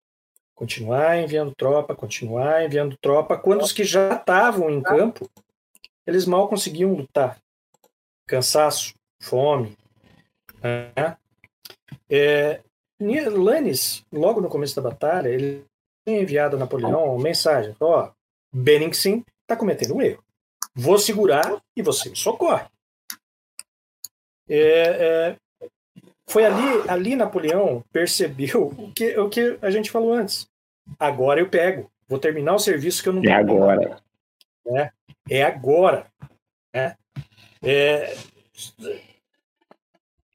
Continuar enviando tropa, continuar enviando tropa, quando os que já estavam em campo, eles mal conseguiam lutar. Cansaço, fome. Né? É, Lannis, logo no começo da batalha, ele tem enviado a Napoleão uma mensagem: ó, oh, está cometendo um erro. Vou segurar e você me socorre. É, é, foi ali, ali Napoleão percebeu o que, o que a gente falou antes. Agora eu pego, vou terminar o serviço que eu não. É agora. É, é agora. É, é,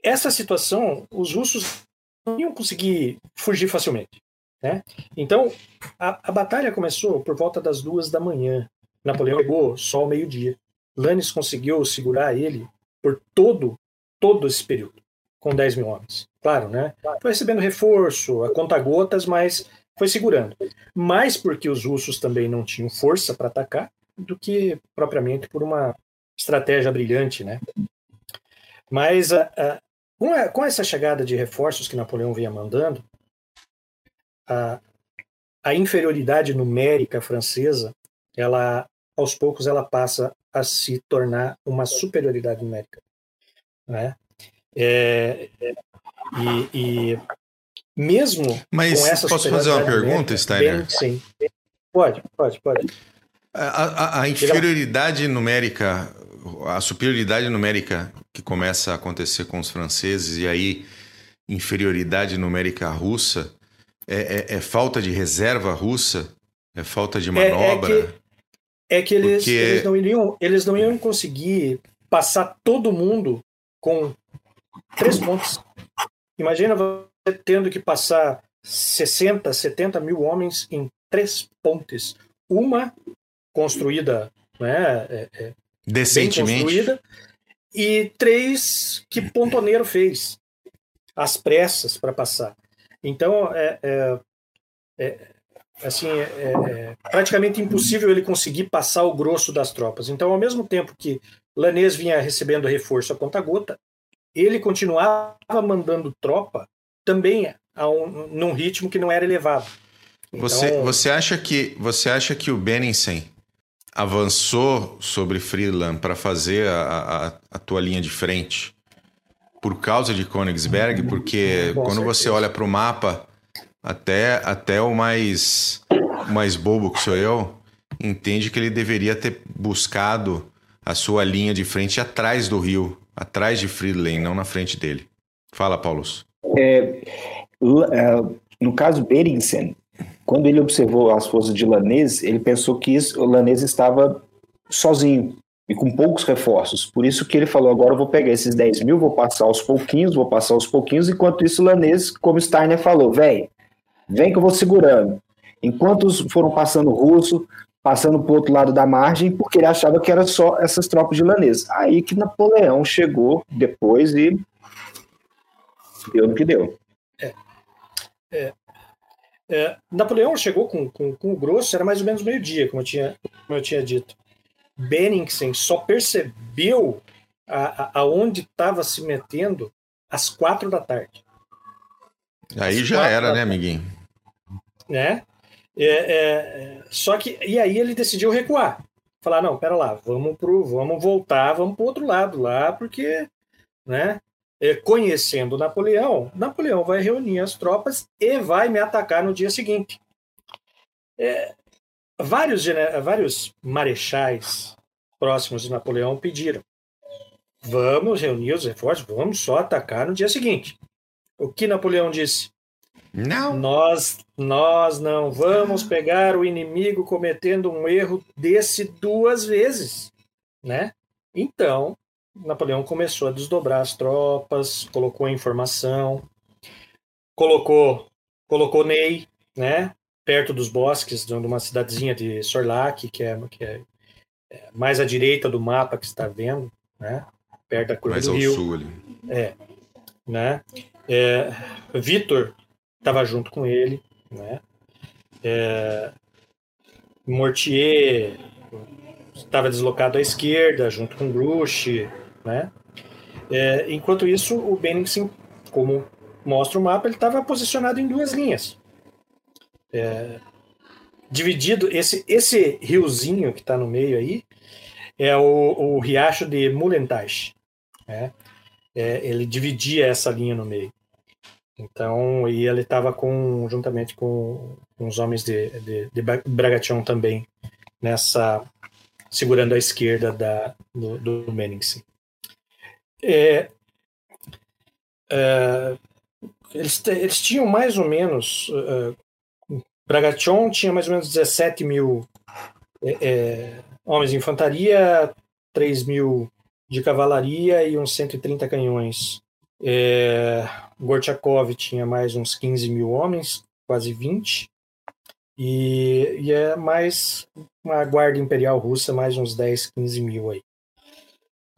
essa situação, os russos não iam conseguir fugir facilmente. Né? Então, a, a batalha começou por volta das duas da manhã. Napoleão pegou só ao meio-dia. Lannes conseguiu segurar ele por todo, todo esse período, com 10 mil homens. Claro, né? Foi recebendo reforço, a conta-gotas, mas foi segurando. Mais porque os russos também não tinham força para atacar, do que propriamente por uma estratégia brilhante, né? Mas a, a, com, a, com essa chegada de reforços que Napoleão vinha mandando, a, a inferioridade numérica francesa, ela aos poucos ela passa a se tornar uma superioridade numérica, né? É, e, e, mesmo Mas com essa posso fazer uma pergunta, Steiner? Bem, sim. Pode, pode, pode. A, a, a inferioridade numérica, a superioridade numérica que começa a acontecer com os franceses e aí inferioridade numérica russa é, é, é falta de reserva russa, é falta de manobra. É, é que, é que eles, porque... eles, não iriam, eles não iam conseguir passar todo mundo com três pontos. Imagina você tendo que passar 60, 70 mil homens em três pontes. Uma construída né, é, é, decentemente. Construída, e três que Pontoneiro fez, às pressas para passar. Então, é, é, é assim, é, é, praticamente impossível ele conseguir passar o grosso das tropas. Então, ao mesmo tempo que Lanês vinha recebendo reforço a conta-gota, ele continuava mandando tropa também a um, num ritmo que não era elevado. Então, você, você acha que você acha que o Benningsen avançou sobre Friedland para fazer a, a, a, tua linha de frente por causa de Königsberg, uhum. porque Com quando certeza. você olha para o mapa, até, até o mais, mais bobo que sou eu, entende que ele deveria ter buscado a sua linha de frente atrás do rio, atrás de Friedland, não na frente dele. Fala, Paulo. É, é, no caso Beringsen, quando ele observou as forças de Lanês, ele pensou que o Lanês estava sozinho. e com poucos reforços. Por isso que ele falou: agora eu vou pegar esses 10 mil, vou passar aos pouquinhos, vou passar aos pouquinhos, enquanto isso o Lanês, como Steiner falou, velho, vem que eu vou segurando. Enquanto foram passando russo, passando para o outro lado da margem, porque ele achava que era só essas tropas de Lanês. Aí que Napoleão chegou depois e deu no que deu. É. É. É, Napoleão chegou com, com, com, o grosso, era mais ou menos meio-dia, como, eu tinha, como eu tinha dito. Benningsen só percebeu aonde estava se metendo às quatro da tarde. Aí às já era, né, amiguinho? Né? É, é, só que e aí ele decidiu recuar, falar não, pera lá, vamos pro, vamos voltar, vamos para outro lado lá, porque, né? É, conhecendo Napoleão, Napoleão vai reunir as tropas e vai me atacar no dia seguinte. É, vários, vários marechais próximos de Napoleão pediram: vamos reunir os reforços, vamos só atacar no dia seguinte. O que Napoleão disse? Não. Nós, nós não vamos pegar o inimigo cometendo um erro desse duas vezes, né? Então, Napoleão começou a desdobrar as tropas, colocou a informação, colocou colocou Ney, né, perto dos bosques de uma cidadezinha de Sorlac, que é, que é, é mais à direita do mapa que está vendo, né, perto da curva mais do ao rio. sul ali. É, né? É, Vitor estava junto com ele, né? É, Mortier estava deslocado à esquerda, junto com Grush, né? É, enquanto isso, o Bennington, como mostra o mapa, ele estava posicionado em duas linhas. É, dividido, esse, esse riozinho que está no meio aí é o, o riacho de Mullentage. Né? É, ele dividia essa linha no meio. Então, e ele estava com, juntamente com, os homens de, de, de também, nessa segurando a esquerda da, do, do é, é, eles, eles tinham mais ou menos. Uh, tinha mais ou menos 17 mil é, é, homens de infantaria, 3 mil de cavalaria e uns 130 canhões. É, Gorchakov tinha mais uns 15 mil homens, quase 20. E, e é mais uma guarda imperial russa, mais uns 10, 15 mil aí.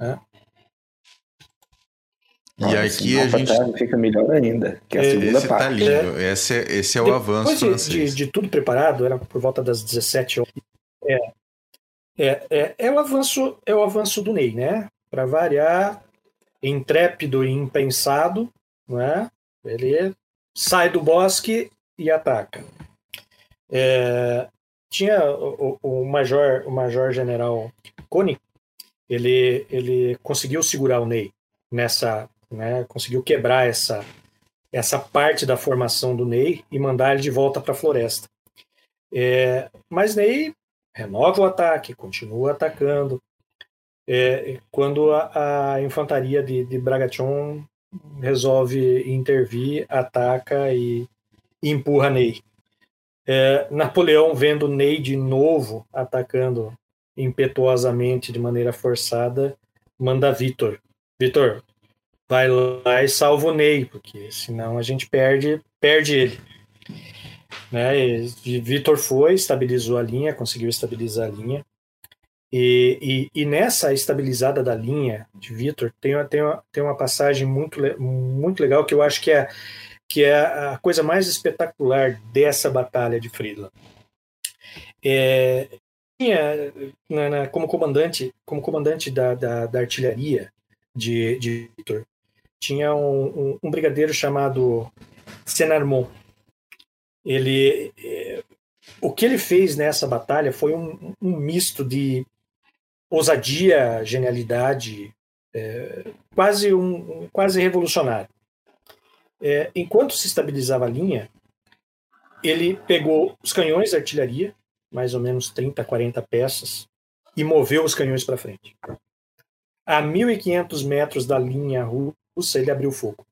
Né? E Olha, aqui a gente. Tá, fica melhor ainda, que é a segunda esse parte. Tá lindo. Esse, é, esse é o Depois avanço de, francês. De, de, tudo preparado, era por volta das 17 horas. É, é, é, é, o avanço, é o avanço do Ney, né? Para variar, intrépido e impensado, né? Ele sai do bosque e ataca. É, tinha o, o, major, o major general Cone, ele, ele conseguiu segurar o Ney nessa né, conseguiu quebrar essa, essa parte da formação do Ney e mandar ele de volta para a floresta. É, mas Ney renova o ataque, continua atacando. É, quando a, a, infantaria de, de Bragation resolve intervir, ataca e, empurra Ney. É, Napoleão vendo Ney de novo atacando impetuosamente de maneira forçada, manda Vitor. Vitor, vai lá e salva o Ney, porque senão a gente perde, perde ele. Né? Vitor foi, estabilizou a linha, conseguiu estabilizar a linha. E, e, e nessa estabilizada da linha de Vitor, tem, tem, uma, tem uma passagem muito, muito legal que eu acho que é, que é a coisa mais espetacular dessa batalha de Friedland. É, tinha, na, na, como comandante, como comandante da, da, da artilharia de, de Vitor, tinha um, um, um brigadeiro chamado Senarmon. Ele, é, o que ele fez nessa batalha foi um, um misto de ousadia, genialidade, é, quase um quase revolucionário. É, enquanto se estabilizava a linha, ele pegou os canhões de artilharia, mais ou menos 30, 40 peças, e moveu os canhões para frente. A 1.500 metros da linha russa, ele abriu fogo.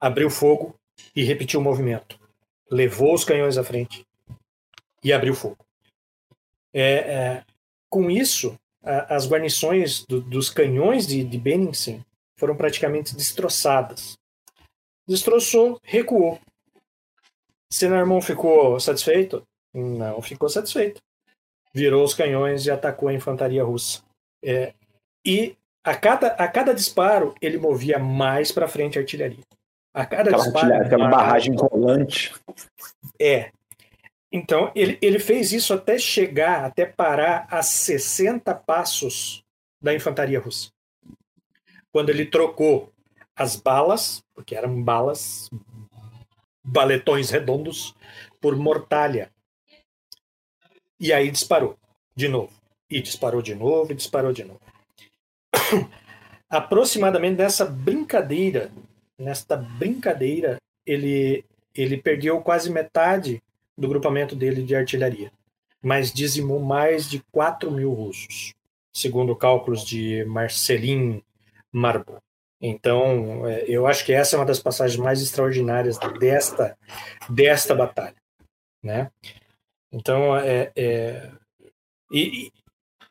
Abriu fogo e repetiu o movimento. Levou os canhões à frente e abriu fogo. É, é, com isso, a, as guarnições do, dos canhões de, de Benningsen foram praticamente destroçadas. Destroçou, recuou. Senarmon ficou satisfeito? Não ficou satisfeito. Virou os canhões e atacou a infantaria russa. É, e a cada, a cada disparo, ele movia mais para frente a artilharia. A cada aquela, disparo. Aquela barragem rolante. É. Então, ele, ele fez isso até chegar, até parar a 60 passos da infantaria russa. Quando ele trocou as balas, porque eram balas, baletões redondos, por mortalha. E aí disparou de novo. E disparou de novo, e disparou de novo. [COUGHS] Aproximadamente nessa brincadeira, nesta brincadeira, ele, ele perdeu quase metade do grupamento dele de artilharia, mas dizimou mais de 4 mil russos, segundo cálculos de Marcelin Marbo. Então, é, eu acho que essa é uma das passagens mais extraordinárias desta, desta batalha. Né? Então, é, é e,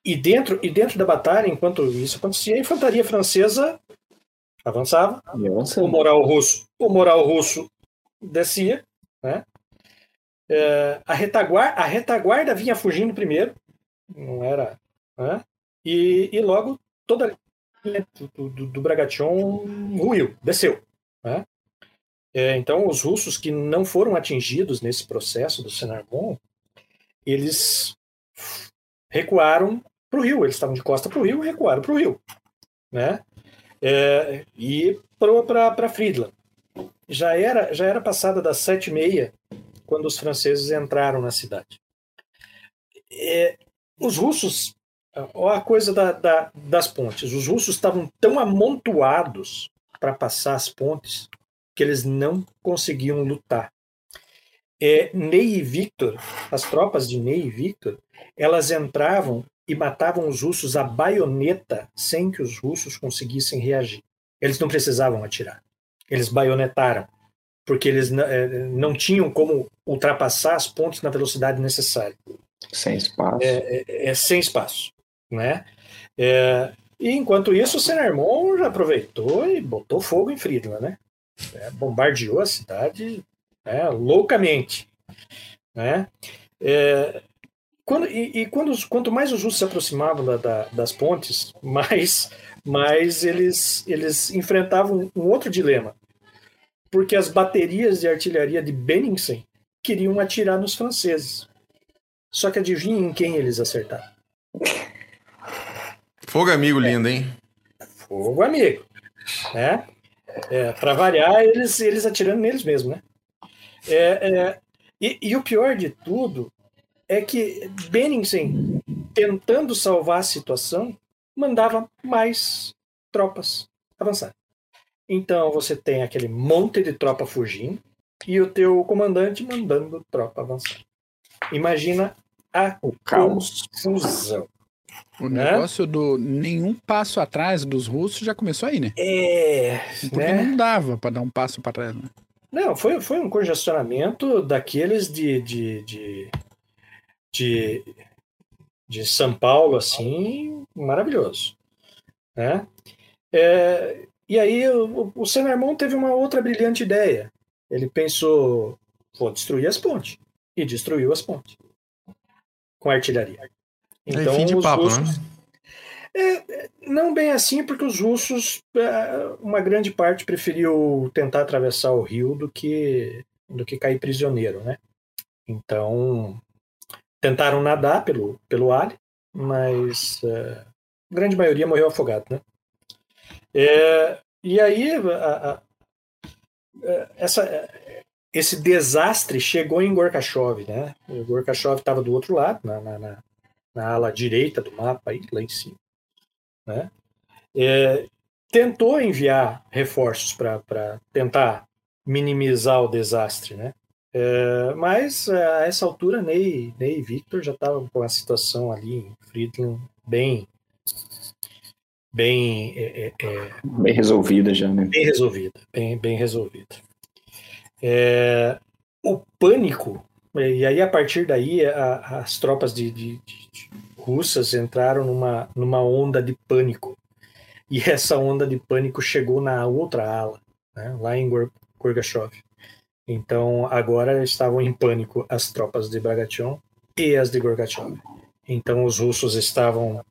e, dentro, e dentro da batalha, enquanto isso acontecia, a infantaria francesa avançava, o moral russo, o moral russo descia, né? É, a, retaguarda, a retaguarda vinha fugindo primeiro, não era. Né? E, e logo toda do, do, do Bragation ruiu, desceu. Né? É, então, os russos que não foram atingidos nesse processo do Senarmon, eles recuaram para o rio. Eles estavam de costa para o rio, recuaram para o rio. Né? É, e para Friedland. Já era, já era passada das sete e meia quando os franceses entraram na cidade. É, os russos, olha a coisa da, da, das pontes, os russos estavam tão amontoados para passar as pontes que eles não conseguiam lutar. É, Ney e Victor, as tropas de Ney e Victor, elas entravam e matavam os russos a baioneta sem que os russos conseguissem reagir. Eles não precisavam atirar. Eles baionetaram porque eles é, não tinham como ultrapassar as pontes na velocidade necessária. Sem espaço. É, é, é sem espaço, né? É, e enquanto isso, o Senermon já aproveitou e botou fogo em Friedland, né? É, bombardeou a cidade né, loucamente, né? quando, e, e quando, quanto mais os russos se aproximavam da, da, das pontes, [LAUGHS] mais, mais eles, eles enfrentavam um outro dilema porque as baterias de artilharia de Benningsen queriam atirar nos franceses. Só que adivinha em quem eles acertaram? Fogo amigo é. lindo, hein? Fogo amigo. Né? É, Para variar, eles, eles atirando neles mesmo, né? É, é, e, e, o pior de tudo é que Benningsen, tentando salvar a situação, mandava mais tropas avançar. Então você tem aquele monte de tropa fugindo e o teu comandante mandando tropa avançar. Imagina a o caos. confusão. O né? negócio do nenhum passo atrás dos russos já começou aí, né? É. Porque né? não dava para dar um passo para trás, né? Não, foi, foi um congestionamento daqueles de, de, de, de, de São Paulo, assim, maravilhoso. Né? É, e aí o, o Senermon teve uma outra brilhante ideia. Ele pensou, vou destruir as pontes. E destruiu as pontes. Com artilharia. Então, é fim de papo, russos, né? É, não bem assim, porque os russos, é, uma grande parte preferiu tentar atravessar o rio do que, do que cair prisioneiro, né? Então, tentaram nadar pelo, pelo Ali, mas é, a grande maioria morreu afogado, né? É, e aí, a, a, é, essa, esse desastre chegou em Gorkachov, né? O estava do outro lado, na, na, na, ala direita do mapa, aí, lá em cima. Né? É, tentou enviar reforços para tentar minimizar o desastre, né? É, mas a essa altura, Ney, Ney e Victor já estavam com a situação ali em Friedland bem bem é, é, é, bem resolvida já, né? Bem resolvida, bem, bem resolvida. É, o pânico e aí a partir daí a, as tropas de, de, de, russas entraram numa, numa onda de pânico. E [LAUGHS] essa onda de pânico chegou na outra ala, né, lá em Gorbachev. Então, agora estavam em pânico as tropas de Bagration e as de Gorbachev. Então, os russos estavam,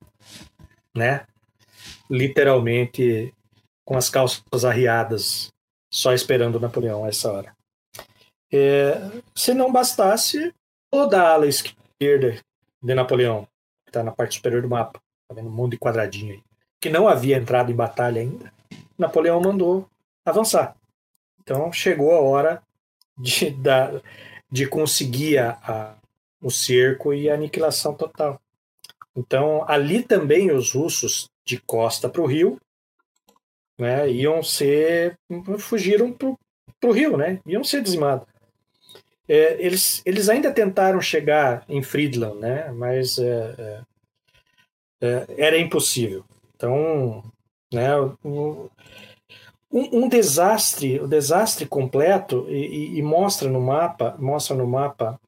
né, literalmente com as calças arriadas, só esperando Napoleão a essa hora. É, se não bastasse, toda a ala esquerda de Napoleão, que está na parte superior do mapa, tá vendo um monte de quadradinho aí, que não havia entrado em batalha ainda, Napoleão mandou avançar. Então chegou a hora de, da, de conseguir a, a, o cerco e a aniquilação total. Então ali também os russos de costa para o rio né, iam ser fugiram para o rio, né, iam ser dizimados. É, eles, eles ainda tentaram chegar em Friedland, né, mas é, é, é era impossível. Então, né, um, um, desastre, o um desastre completo e, e, mostra no mapa, mostra no mapa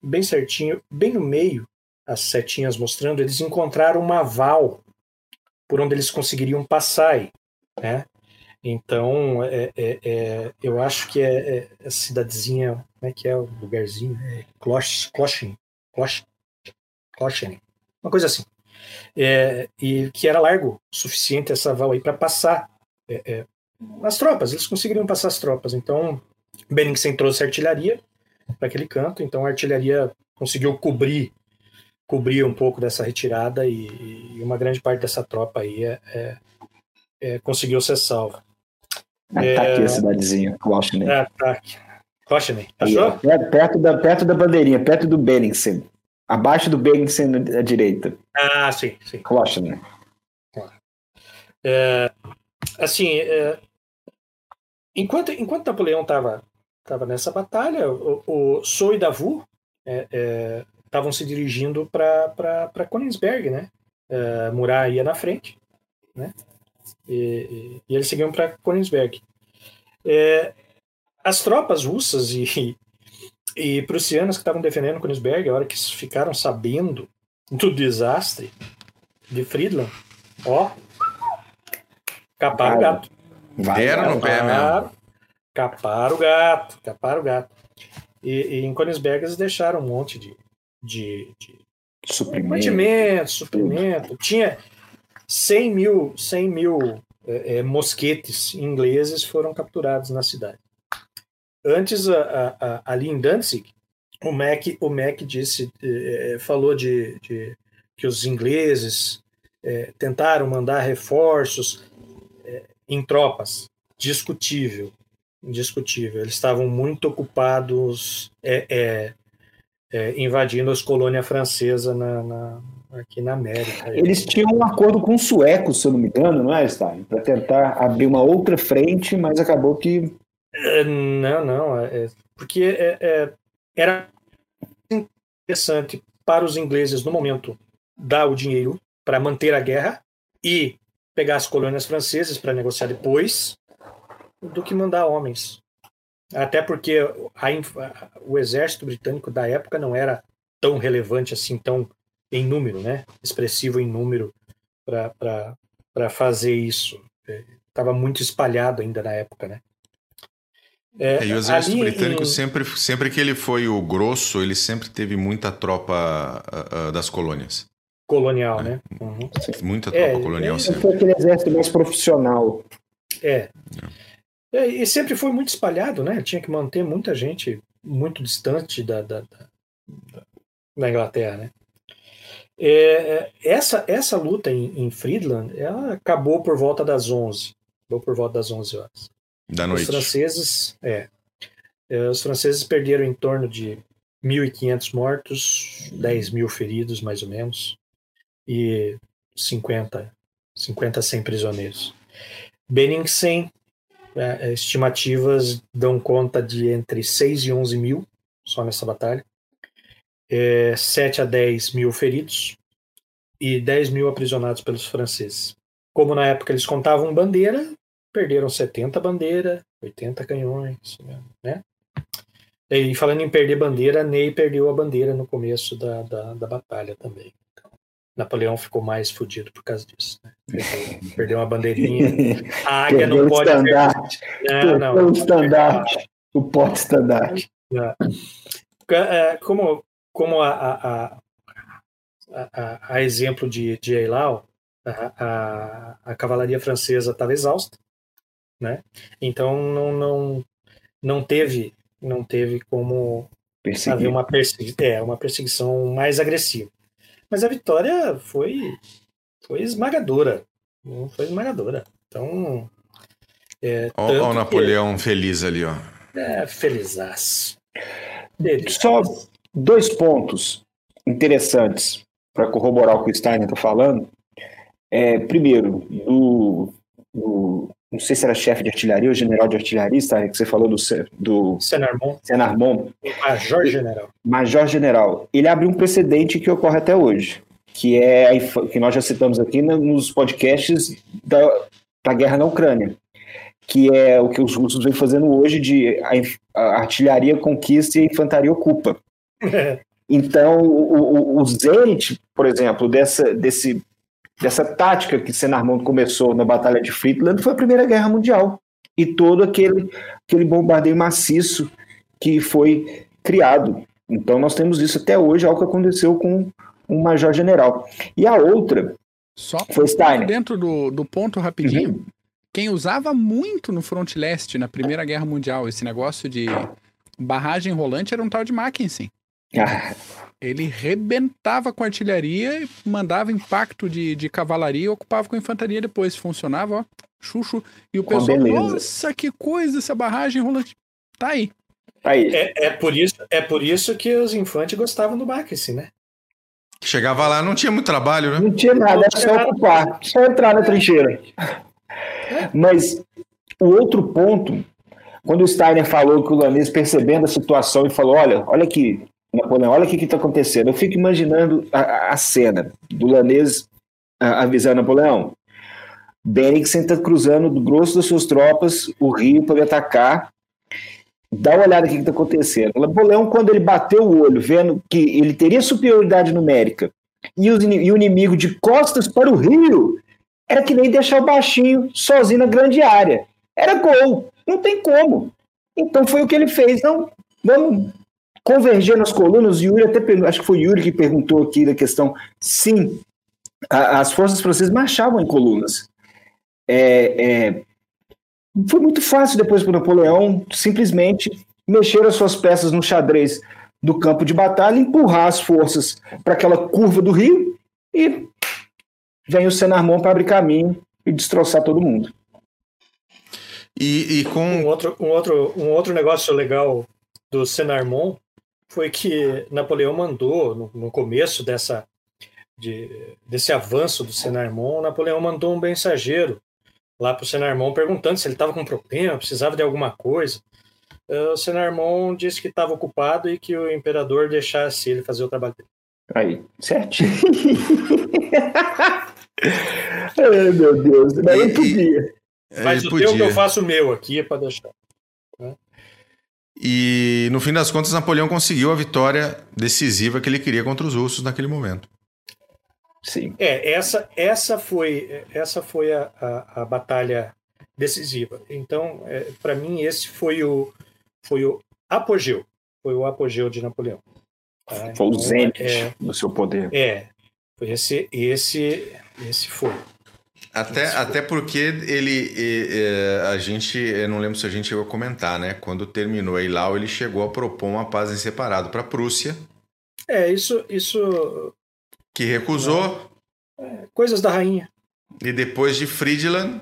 bem certinho, bem no meio, as setinhas mostrando, eles encontraram uma val por onde eles conseguiriam passar né? Então, é, é, é, eu acho que é, é, a cidadezinha, como é que é o lugarzinho? É Kloschen, Kloschen, uma coisa assim. É, e que era largo o suficiente essa val aí para passar é, as tropas, eles conseguiriam passar as tropas. Então, Bennigsen trouxe artilharia para aquele canto, então a artilharia conseguiu cobrir cobrir um pouco dessa retirada e, e uma grande parte dessa tropa aí é, é, conseguiu ser salva. Ataque é... a cidadezinha, Klochny. É, ataque. Klochny, achou? É, perto, da, perto da bandeirinha, perto do Benningsen. Abaixo do Benningsen à direita. Ah, sim, sim. Klochny. É, assim, é, enquanto, enquanto Napoleão estava tava nessa batalha, o, o Sou e Davu estavam é, é se dirigindo para Königsberg, né? É, Murat ia na frente, né? E, e, eles seguiam para Königsberg. É, as tropas russas e, e prussianas que estavam defendendo Königsberg, a hora que ficaram sabendo do desastre de Friedland, ó, caparam o gato. Deram no pé mesmo. Caparam o gato, caparam o gato. E, e em Königsberg eles deixaram um monte de, de, de suprimento. mantimento, suprimento. Tinha, 100 mil, 100 mil é, é, mosquetes ingleses foram capturados na cidade. Antes, a, a, ali em Danzig, o Mac, o Mac disse, é, é, falou de, de, que os ingleses é, tentaram mandar reforços é, em tropas. Discutível, indiscutível. Eles estavam muito ocupados invadindo as colônias francesas na, na aqui na América. Eles tinham um acordo com os suecos, se eu não me engano, não é, Stein? Para tentar abrir uma outra frente, mas acabou que. É, não, não. É, é porque é, é, era interessante para os ingleses, no momento, dar o dinheiro para manter a guerra e pegar as colônias francesas para negociar depois, do que mandar homens. Até porque a, o exército britânico da época não era tão relevante assim, tão em número, né? Expressivo em número para fazer isso. Estava é, muito espalhado ainda na época, né? É, e o exército britânico, em... sempre, sempre que ele foi o grosso, ele sempre teve muita tropa uh, uh, das colônias. Colonial, é. né? Uhum. Muita tropa é, colonial. É, sempre. Foi aquele exército mais profissional. É. é. E sempre foi muito espalhado, né? Tinha que manter muita gente muito distante da, da, da, da Inglaterra, né? É, é, essa, essa luta em, em, Friedland ela acabou por volta das 11. Acabou por volta das 11 horas. Da noite. Os franceses, é, é os franceses perderam em torno de 1.500 mortos, 10 mil feridos, mais ou menos, e 50, 50 100 prisioneiros. Benningsen, é, estimativas dão conta de entre 6 e 11 mil só nessa batalha é, 7 a 10 mil feridos e 10 mil aprisionados pelos franceses. Como na época eles contavam bandeira, perderam 70 bandeiras, 80 canhões, né? E falando em perder bandeira, Ney perdeu a bandeira no começo da, da, da batalha também. Napoleão ficou mais fudido por causa disso. Né? Perdeu, [LAUGHS] perdeu uma bandeirinha. A águia não pode. Estandarte. Não, não. O estandarte. O pote estandarte. É, como, como a, a, a, a, exemplo de, de Eilau, a, a, a cavalaria francesa estava exausta, né? Então não, não, não teve não teve como Perseguir. haver uma, persegui é, uma perseguição mais agressiva. Mas a vitória foi, foi esmagadora. Foi esmagadora. Então. É, Olha o Napoleão que, feliz ali, ó. É, felizaço. Só dois pontos interessantes para corroborar o que o Steiner está falando. É, primeiro, do, do, não sei se era chefe de artilharia ou general de artilharia, Steiner, que você falou do, do Senarmon. Senarmon. Major general. Major general. Ele abre um precedente que ocorre até hoje, que é a, que nós já citamos aqui nos podcasts da, da guerra na Ucrânia que é o que os russos vêm fazendo hoje de a, a artilharia conquista e a infantaria ocupa. [LAUGHS] Então, o, o, o Zenit, por exemplo, dessa, desse, dessa tática que Senarmont começou na Batalha de Friedland foi a Primeira Guerra Mundial. E todo aquele, aquele bombardeio maciço que foi criado. Então, nós temos isso até hoje, algo que aconteceu com um major-general. E a outra Só foi Steiner. Dentro do, do ponto rapidinho, uhum. quem usava muito no front leste, na Primeira Guerra Mundial, esse negócio de barragem rolante era um tal de Mackensen. Ah. Ele rebentava com artilharia, mandava impacto de, de cavalaria e ocupava com infantaria depois. Funcionava, ó, chuchu. E o com pessoal, beleza. nossa, que coisa essa barragem rolante. Tá aí. Tá aí. É, é, por isso, é por isso que os infantes gostavam do Mackensen, né? Chegava lá, não tinha muito trabalho, né? Não tinha nada, era só ocupar, só entrar na trincheira. Mas o outro ponto, quando o Steiner falou que o Lanês percebendo a situação e falou: olha, olha aqui, Napoleão, olha o que está acontecendo. Eu fico imaginando a, a cena do Lanês avisando Napoleão. Bennigsen está cruzando do grosso das suas tropas o rio para atacar. Dá uma olhada no que está acontecendo. Napoleão, quando ele bateu o olho, vendo que ele teria superioridade numérica e o, e o inimigo de costas para o rio, era que nem deixar o baixinho sozinho na grande área. Era gol. Não tem como. Então foi o que ele fez. Não, vamos converger nas colunas, Yuri até acho que foi Yuri que perguntou aqui da questão, sim, a, as forças francesas marchavam em colunas. É, é, foi muito fácil depois para Napoleão simplesmente mexer as suas peças no xadrez do campo de batalha, empurrar as forças para aquela curva do rio e vem o Senarmont para abrir caminho e destroçar todo mundo. E, e com um outro, um outro, um outro negócio legal do Senarmont foi que Napoleão mandou, no, no começo dessa, de, desse avanço do Senarmont, Napoleão mandou um mensageiro lá para o Senarmont perguntando se ele estava com problema, precisava de alguma coisa. Uh, o Senarmont disse que estava ocupado e que o imperador deixasse ele fazer o trabalho dele. Aí, certinho. [LAUGHS] Ai, meu Deus, mas eu podia. Faz o teu que eu faço o meu aqui, é para deixar. E no fim das contas, Napoleão conseguiu a vitória decisiva que ele queria contra os russos naquele momento. Sim. É, essa, essa foi, essa foi a, a, a batalha decisiva. Então, é, para mim, esse foi o, foi o apogeu. Foi o apogeu de Napoleão. Tá? Foi então, o zênite é, do seu poder. É, esse, esse, esse foi. Até, até porque ele, a gente, eu não lembro se a gente chegou a comentar, né? Quando terminou a Ilau, ele chegou a propor uma paz em separado para a Prússia. É, isso, isso. Que recusou. É, coisas da rainha. E depois de Friedland.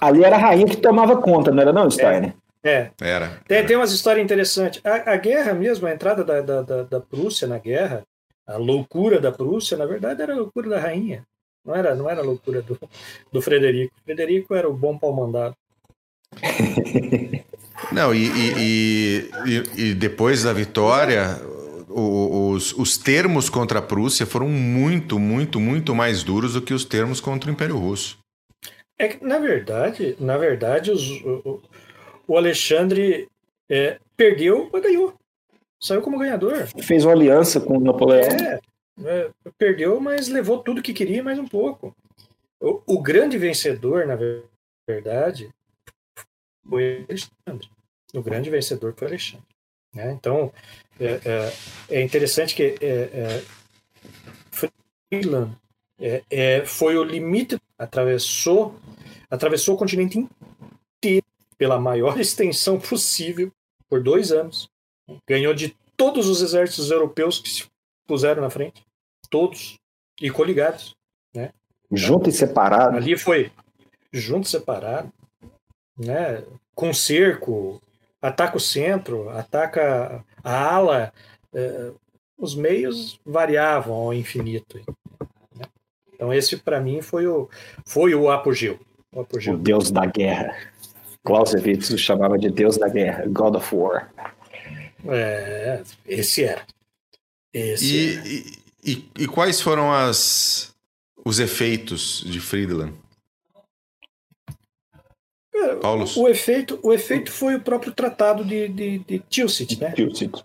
Ali era a rainha que tomava conta, não era não, Steiner? É. é. Era. Tem, era. tem umas histórias interessantes. A, a, guerra mesmo, a entrada da, da, da, da Prússia na guerra, a loucura da Prússia, na verdade, era a loucura da rainha. Não era, não era loucura do, do Frederico. O Frederico era o bom pau mandado. [LAUGHS] Não, e, e, e, e, depois da vitória, os, os termos contra a Prússia foram muito, muito, muito mais duros do que os termos contra o Império Russo. É que, na verdade, na verdade, os, o, o Alexandre é, perdeu, mas ganhou. Saiu como ganhador. Fez uma aliança com o Napoleão. É, É, perdeu, mas levou tudo que queria mais um pouco. O, o grande vencedor, na verdade, foi Alexandre. O grande vencedor foi Alexandre. Né? Então, é, é, é, interessante que é, é Freeland é, é, foi o limite, atravessou, atravessou o continente inteiro pela maior [LAUGHS] extensão possível por dois anos. Ganhou de todos os exércitos europeus que se puseram na frente, todos e coligados, né? Junto e separado. Ali foi junto e separado, né? Com cerco, ataca o centro, ataca a ala, eh, os meios variavam ao infinito. Né? Então esse para mim foi o foi o apogeu. O, apogeu. o deus da guerra. Clausewitz o chamava de deus da guerra, God of War. É, esse era. Esse e, era. E, e, e quais foram as os efeitos de Friedland? Paulo. O efeito, o efeito foi o próprio tratado de, de, de Tilsit, né? Tilsit.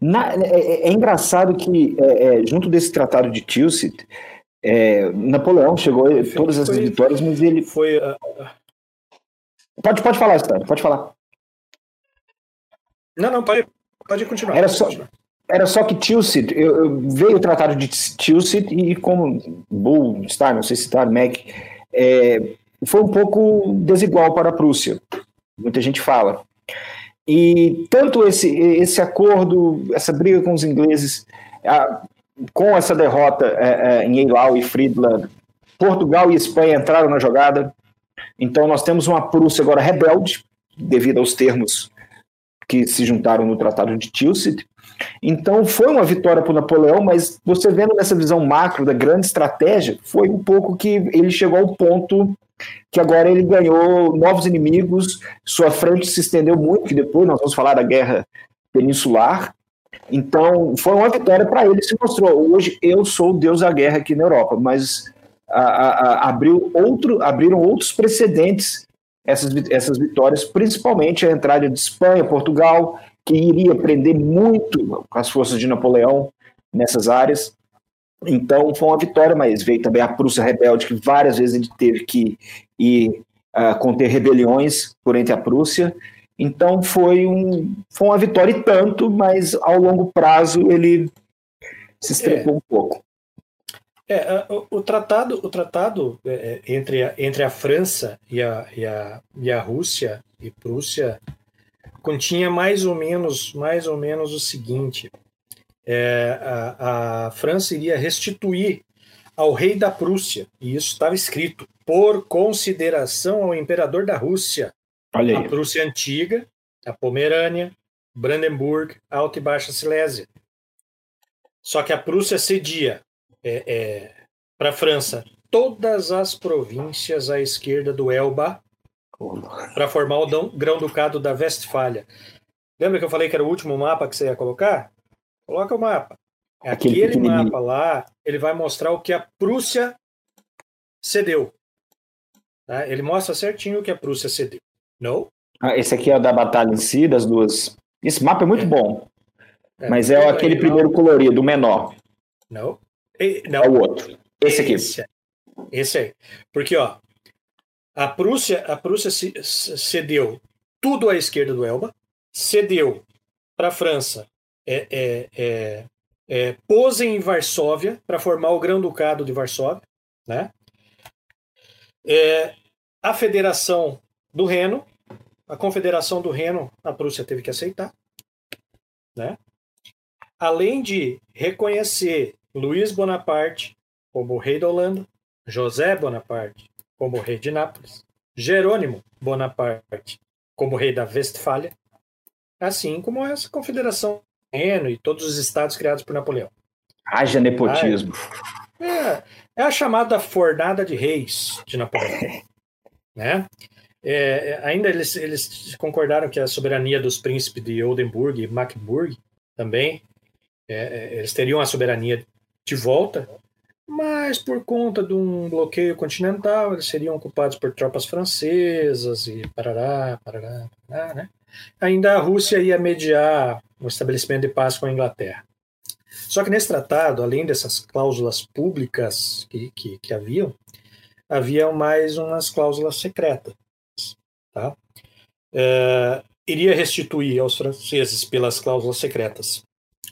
Na, é, é, é, engraçado que, é, é, junto desse tratado de Tilsit, é, Napoleão chegou a todas as vitórias, mas ele. Foi. Uh... Pode, pode falar, Stan, pode falar. Não, não, pode, pode continuar. Era pode só, continuar. Era só que Tilsit, eu, eu, veio o tratado de Tilsit e como Bull, Star, não sei se Star, Mac, é, foi um pouco desigual para a Prússia. Muita gente fala. E tanto esse, esse acordo, essa briga com os ingleses, a, com essa derrota é, é, em Eylau e Friedland, Portugal e Espanha entraram na jogada. Então nós temos uma Prússia agora rebelde, devido aos termos que se juntaram no Tratado de Tilsit. Então foi uma vitória para Napoleão, mas você vendo nessa visão macro da grande estratégia, foi um pouco que ele chegou ao ponto que agora ele ganhou novos inimigos, sua frente se estendeu muito, que depois nós vamos falar da guerra peninsular. Então foi uma vitória para ele, se mostrou. Hoje eu sou o deus da guerra aqui na Europa, mas a, a, a, abriu outro, abriram outros precedentes essas, essas vitórias, principalmente a entrada de Espanha, Portugal, que iria prender muito as forças de Napoleão nessas áreas. Então foi uma vitória, mas veio também a Prússia rebelde, que várias vezes ele teve que ir uh, conter rebeliões por entre a Prússia. Então foi, um, foi uma vitória e tanto, mas ao longo prazo ele se estrepou é. um pouco. É, o, o tratado, o tratado é, é, entre, a, entre a França e a, e, a, e a Rússia e Prússia continha mais ou menos, mais ou menos o seguinte: é, a, a França iria restituir ao rei da Prússia, e isso estava escrito, por consideração ao imperador da Rússia, a Prússia antiga, a Pomerânia, Brandenburg, Alta e Baixa Silésia. Só que a Prússia cedia é, é, para a França todas as províncias à esquerda do Elba para formar o grão-ducado da Westfália. Lembra que eu falei que era o último mapa que você ia colocar? Coloca o mapa. Aquele, Aquele mapa lá, ele vai mostrar o que a Prússia cedeu. Tá? Ele mostra certinho o que a Prússia cedeu. Não? Ah, esse aqui é o da batalha em si, das duas. Esse mapa é muito é. bom. É, mas é aquele primeiro colorido, o menor. Não. não. É o outro. Esse aqui. Esse, esse aí. Porque, ó, a Prússia, a Prússia cedeu tudo à esquerda do Elba, cedeu para a França é, é, é, é, Posen em Varsóvia para formar o Grão-Ducado de Varsóvia, né? É, a Federação do Reno, a Confederação do Reno, a Prússia teve que aceitar, né? Além de reconhecer Luiz Bonaparte como rei da Holanda, José Bonaparte como rei de Nápoles, Jerônimo Bonaparte como rei da Westfália, assim como essa confederação e todos os estados criados por Napoleão. Haja nepotismo. É, é a chamada fornada de reis de Napoleão. [LAUGHS] né? É, é, ainda eles, eles concordaram que a soberania dos príncipes de Oldenburg e Magdeburg também, é, é, eles teriam a soberania de volta, mas por conta de um bloqueio continental, eles seriam ocupados por tropas francesas e parará, parará, parará né? Ainda a Rússia ia mediar o estabelecimento de paz com a Inglaterra. Só que nesse tratado, além dessas cláusulas públicas que, que, que haviam, havia mais umas cláusulas secretas. Tá? É, iria restituir aos franceses, pelas cláusulas secretas,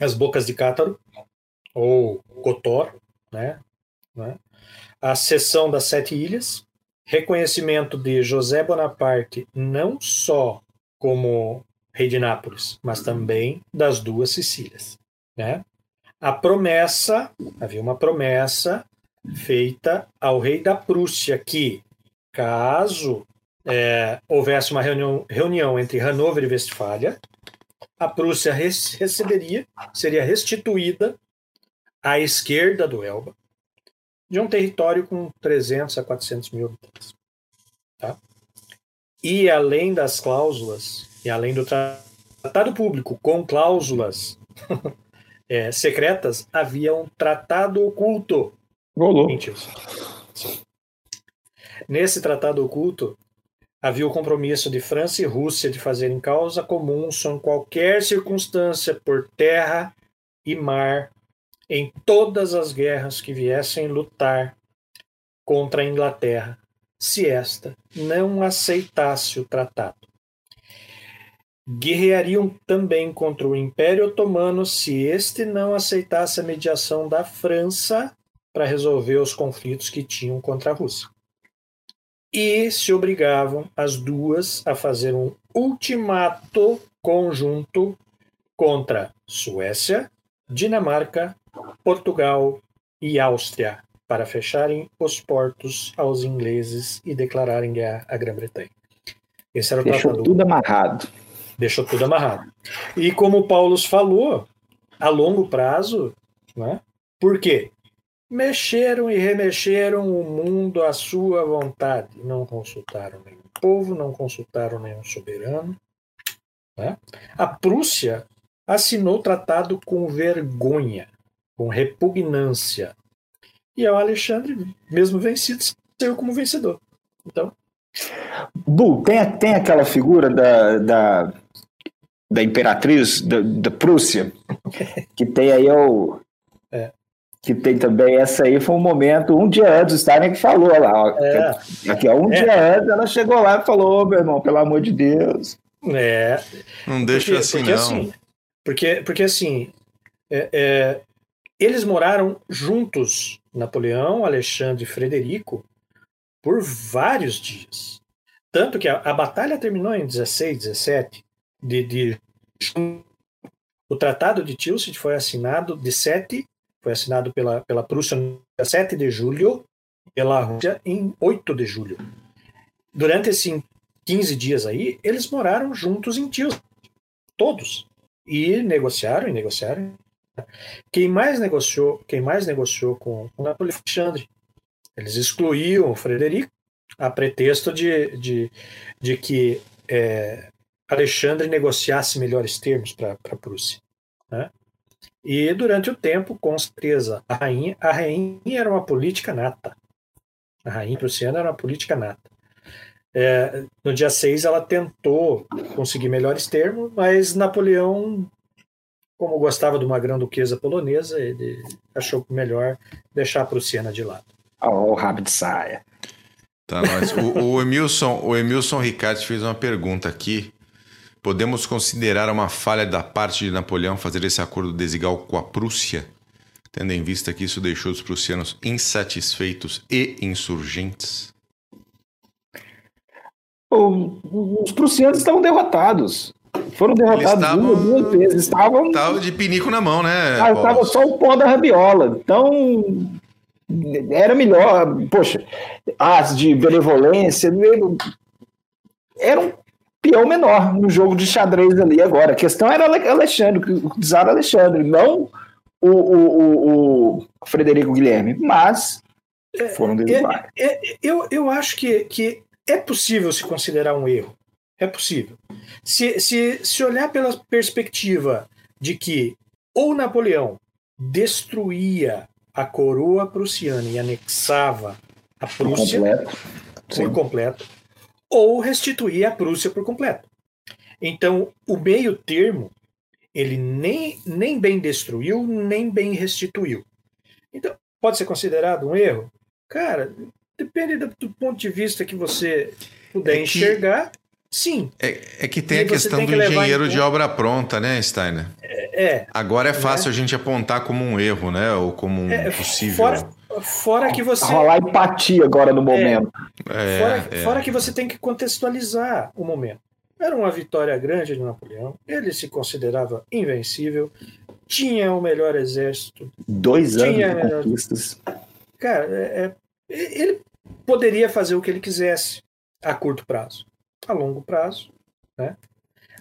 as bocas de Cátaro, ou Cotor, né? Né? a cessão das sete ilhas, reconhecimento de José Bonaparte não só como rei de Nápoles, mas também das duas Sicílias. Né? A promessa, havia uma promessa feita ao rei da Prússia que, caso é, houvesse uma reunião, reunião entre Hanover e Westfália, a Prússia receberia, seria restituída à esquerda do Elba, de um território com 300 a 400 mil habitantes. Tá? E além das cláusulas, e além do tratado público com cláusulas [LAUGHS] é, secretas, havia um tratado oculto. Rolou. Nesse tratado oculto, havia o compromisso de França e Rússia de fazerem causa comum em qualquer circunstância por terra e mar em todas as guerras que viessem lutar contra a Inglaterra, se esta não aceitasse o tratado. Guerreariam também contra o Império Otomano se este não aceitasse a mediação da França para resolver os conflitos que tinham contra a Rússia. E se obrigavam as duas a fazer um ultimato conjunto contra Suécia, Dinamarca Portugal e Áustria para fecharem os portos aos ingleses e declararem guerra à Grã-Bretanha. Esse era o Deixou tratado. tudo amarrado. Deixou tudo amarrado. E como o Paulo falou, a longo prazo, né? por quê? Mexeram e remexeram o mundo à sua vontade. Não consultaram nenhum povo, não consultaram nenhum soberano. Né? A Prússia assinou o tratado com vergonha com repugnância. E o Alexandre, mesmo vencido, saiu como vencedor. Então. Bu, tem, tem aquela figura da, da, da imperatriz da, da Prússia, que tem aí o. É. Que tem também essa aí, foi um momento, um dia antes, o Steiner que falou lá. Ó, é. Aqui, ó, um é. dia antes, ela chegou lá e falou: meu irmão, pelo amor de Deus. É. Não deixa porque, assim, porque, não. Assim, porque, porque assim, é, é, eles moraram juntos, Napoleão, Alexandre e Frederico, por vários dias. Tanto que a, a batalha terminou em 16, 17 de, de o Tratado de Tilsit foi assinado de 7, foi assinado pela, pela Prússia no 7 de julho, pela Rússia em 8 de julho. Durante esses 15 dias aí, eles moraram juntos em Tilsit, todos. E negociaram, e negociaram, quem mais negociou, quem mais negociou com, o Napoleão Alexandre? Eles excluíam o Frederico a pretexto de, de, de que é, Alexandre negociasse melhores termos para a Prússia. Né? E durante o tempo, com certeza, a rainha, a rainha era uma política nata. A rainha prussiana era uma política nata. É, no dia 6 ela tentou conseguir melhores termos, mas Napoleão como gostava de uma grã-duquesa polonesa, ele achou melhor deixar a prussiana de lado. Oh, o rabo de saia. Tá, mas o, o, Emilson, o Emilson Ricardo fez uma pergunta aqui. Podemos considerar uma falha da parte de Napoleão fazer esse acordo desigual com a Prússia, tendo em vista que isso deixou os prussianos insatisfeitos e insurgentes? Os prussianos estavam derrotados. Foram derrotados tavam, duas, duas vezes. Estavam. Estavam de pinico na mão, né? Estava só o pó da rabiola. Então. Era melhor. Poxa, as de benevolência. Era um peão menor no jogo de xadrez ali agora. A questão era Alexandre, o czar Alexandre, não o, o, o, o Frederico Guilherme. Mas foram é, derrubados. É, é, eu, eu acho que, que é possível se considerar um erro. É possível. Se, se, se olhar pela perspectiva de que ou Napoleão destruía a coroa prussiana e anexava a Prússia por completo, por completo ou restituía a Prússia por completo. Então, o meio termo Ele nem, nem bem destruiu, nem bem restituiu. Então, pode ser considerado um erro? Cara, depende do, do ponto de vista que você puder é que, enxergar. Sim. É, é que tem e a questão tem que do engenheiro de obra pronta, né, Steiner? É. é Agora é né? fácil a gente apontar como um erro, né? Ou como um é, possível. Fora, fora que você. Rolar empatia agora no é. momento. É, fora, é. fora que você tem que contextualizar o momento. Era uma vitória grande de Napoleão, ele se considerava invencível, tinha o melhor exército. Dois anos de melhor... conquistas. Cara, é, é, ele poderia fazer o que ele quisesse a curto prazo. A longo prazo, né?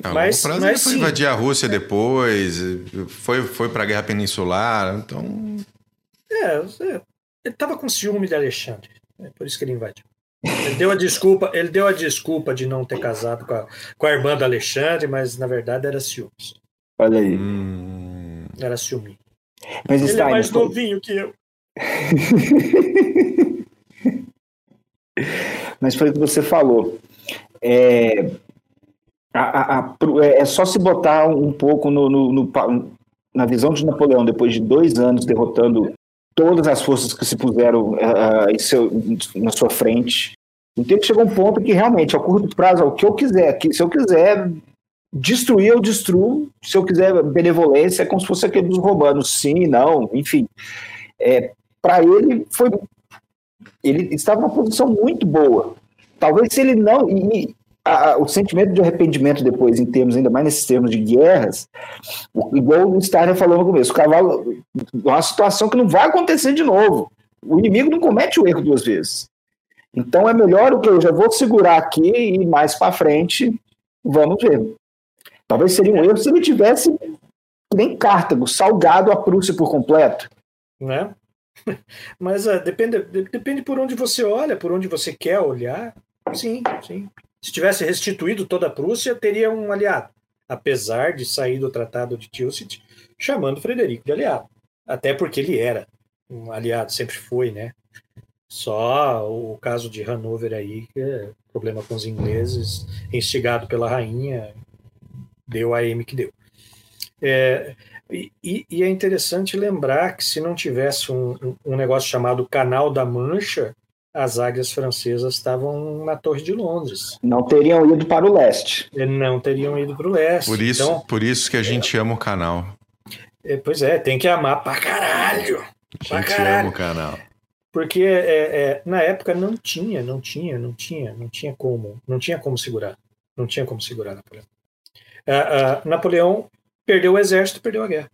A mas, longo prazo mas, ele foi sim. invadir a Rússia depois, foi, foi para a Guerra Peninsular, então... É, ele estava com ciúme de Alexandre, é por isso que ele invadiu. Ele deu a desculpa, ele deu a desculpa de não ter casado com a, com a irmã do Alexandre, mas na verdade era ciúmes. Olha aí. Hum. Era ciúme. Mas ele é mais novinho que eu. [LAUGHS] mas foi o que você falou. É, a, a, é, é só se botar um pouco no, no, no, na visão de Napoleão, depois de dois anos derrotando todas as forças que se puseram uh, seu, na sua frente. Então chegou um ponto que realmente, a curto prazo, o que eu quiser, que, se eu quiser destruir, eu destruo. Se eu quiser benevolência, é como se fosse aquele dos romanos, sim, não, enfim. É, Para ele, foi. Ele estava numa posição muito boa. Talvez se ele não. E, a, o sentimento de arrependimento depois, em termos, ainda mais nesses termos de guerras, igual o Steiner falou no começo, o cavalo, uma situação que não vai acontecer de novo. O inimigo não comete o erro duas vezes. Então é melhor o que eu já vou segurar aqui e mais para frente vamos ver. Talvez seria um erro se ele tivesse nem Cartago, salgado a Prússia por completo. Né? [LAUGHS] Mas uh, depende, depende por onde você olha, por onde você quer olhar. Sim, sim. Se tivesse restituído toda a Prússia, teria um aliado, apesar de sair do Tratado de Tilsit chamando Frederico de aliado. Até porque ele era um aliado, sempre foi, né? Só o caso de Hanover aí, é problema com os ingleses, instigado pela rainha, deu a M que deu. É, e, e, é interessante lembrar que se não tivesse um, um negócio chamado Canal da Mancha, as águias francesas estavam na Torre de Londres. Não teriam ido para o leste. Não teriam ido para o leste. Por isso, então, por isso que a gente é, ama o canal. É, pois é, tem que amar pra caralho. A gente caralho. ama o canal. Porque é, é, na época não tinha, não tinha, não tinha, não tinha como, não tinha como segurar, não tinha como segurar Napoleão. Ah, ah, Napoleão perdeu o exército, perdeu a guerra.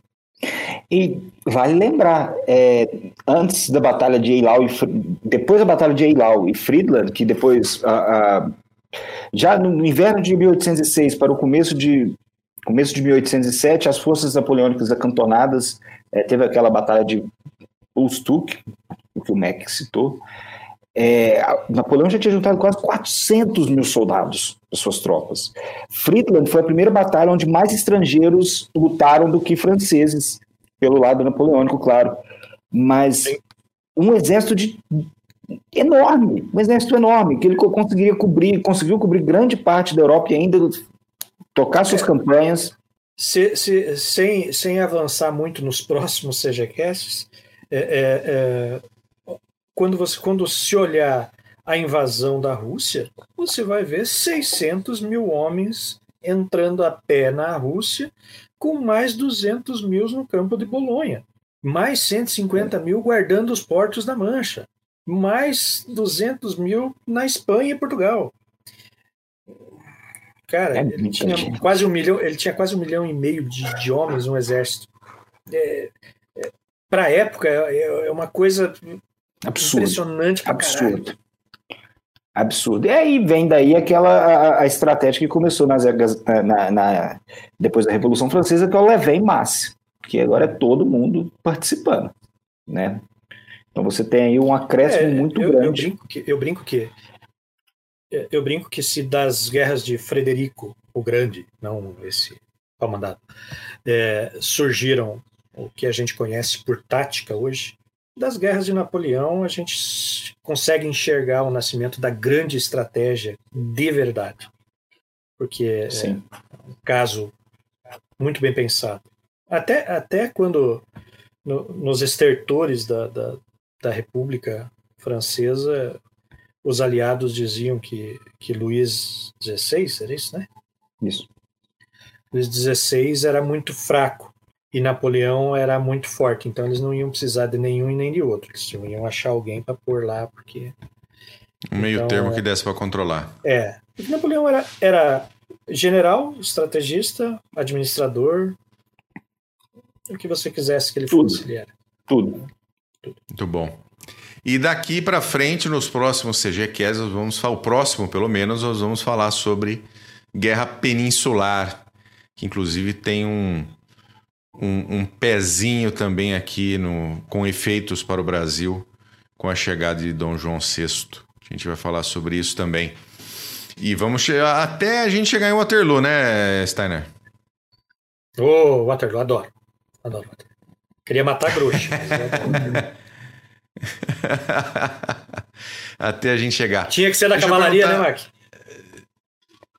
E vale lembrar, é, antes da Batalha de Eylau, e, depois da Batalha de Eylau e Friedland, que depois, a, a, já no inverno de 1806 para o começo de, começo de 1807, as forças napoleônicas acantonadas, é, teve aquela Batalha de Ulstuk, o que o Mac citou, é, Napoleão já tinha juntado quase 400 mil soldados das suas tropas. Friedland foi a primeira batalha onde mais estrangeiros lutaram do que franceses, pelo lado napoleônico, claro. Mas um exército de enorme, um exército enorme, que ele conseguiria cobrir, conseguiu cobrir grande parte da Europa e ainda tocar suas é, campanhas. Se, se, sem, sem avançar muito nos próximos CGCasts, é, é, é quando você quando se olhar a invasão da Rússia, você vai ver 600 mil homens entrando a pé na Rússia, com mais 200 mil no campo de Bolonha, mais 150 mil guardando os portos da Mancha, mais 200 mil na Espanha e Portugal. Cara, é ele tinha quase um milhão, ele tinha quase um milhão e meio de, de homens no exército. É, é, Para a época é, é uma coisa Absurdo. Impressionante Absurdo. Absurdo. E aí vem daí aquela a, a estratégia que começou nas, na, na, depois da Revolução Francesa, que é o levei em massa, que agora é todo mundo participando, né? Então você tem aí um acréscimo é, muito eu, grande. Eu brinco, que, eu brinco que eu brinco que se das guerras de Frederico o Grande, não esse comandado, é, surgiram o que a gente conhece por tática hoje, das guerras de Napoleão, a gente consegue enxergar o nascimento da grande estratégia de verdade. Porque é, um caso muito bem pensado. Até, até quando no, nos estertores da, da, da República Francesa, os aliados diziam que, que Luís XVI, era isso, né? Isso. Luís XVI era muito fraco e Napoleão era muito forte, então eles não iam precisar de nenhum e nem de outro, eles iam achar alguém para pôr lá, porque. Um meio Então, termo é. que desse para controlar. É. Porque Napoleão era, era general, estrategista, administrador, o que você quisesse que ele Tudo. fosse, ele era. Tudo. Muito bom. E daqui para frente, nos próximos CGCast, nós vamos falar, o próximo pelo menos, nós vamos falar sobre Guerra Peninsular, que inclusive tem um, um, um pezinho também aqui no, com efeitos para o Brasil, com a chegada de Dom João VI. A gente vai falar sobre isso também. E vamos chegar até a gente chegar em Waterloo, né, Steiner? Ô, Waterloo, adoro. Adoro Waterloo. Queria matar eu adoro. [LAUGHS] até a gente chegar. Tinha que ser da Deixa cavalaria, né, Mark?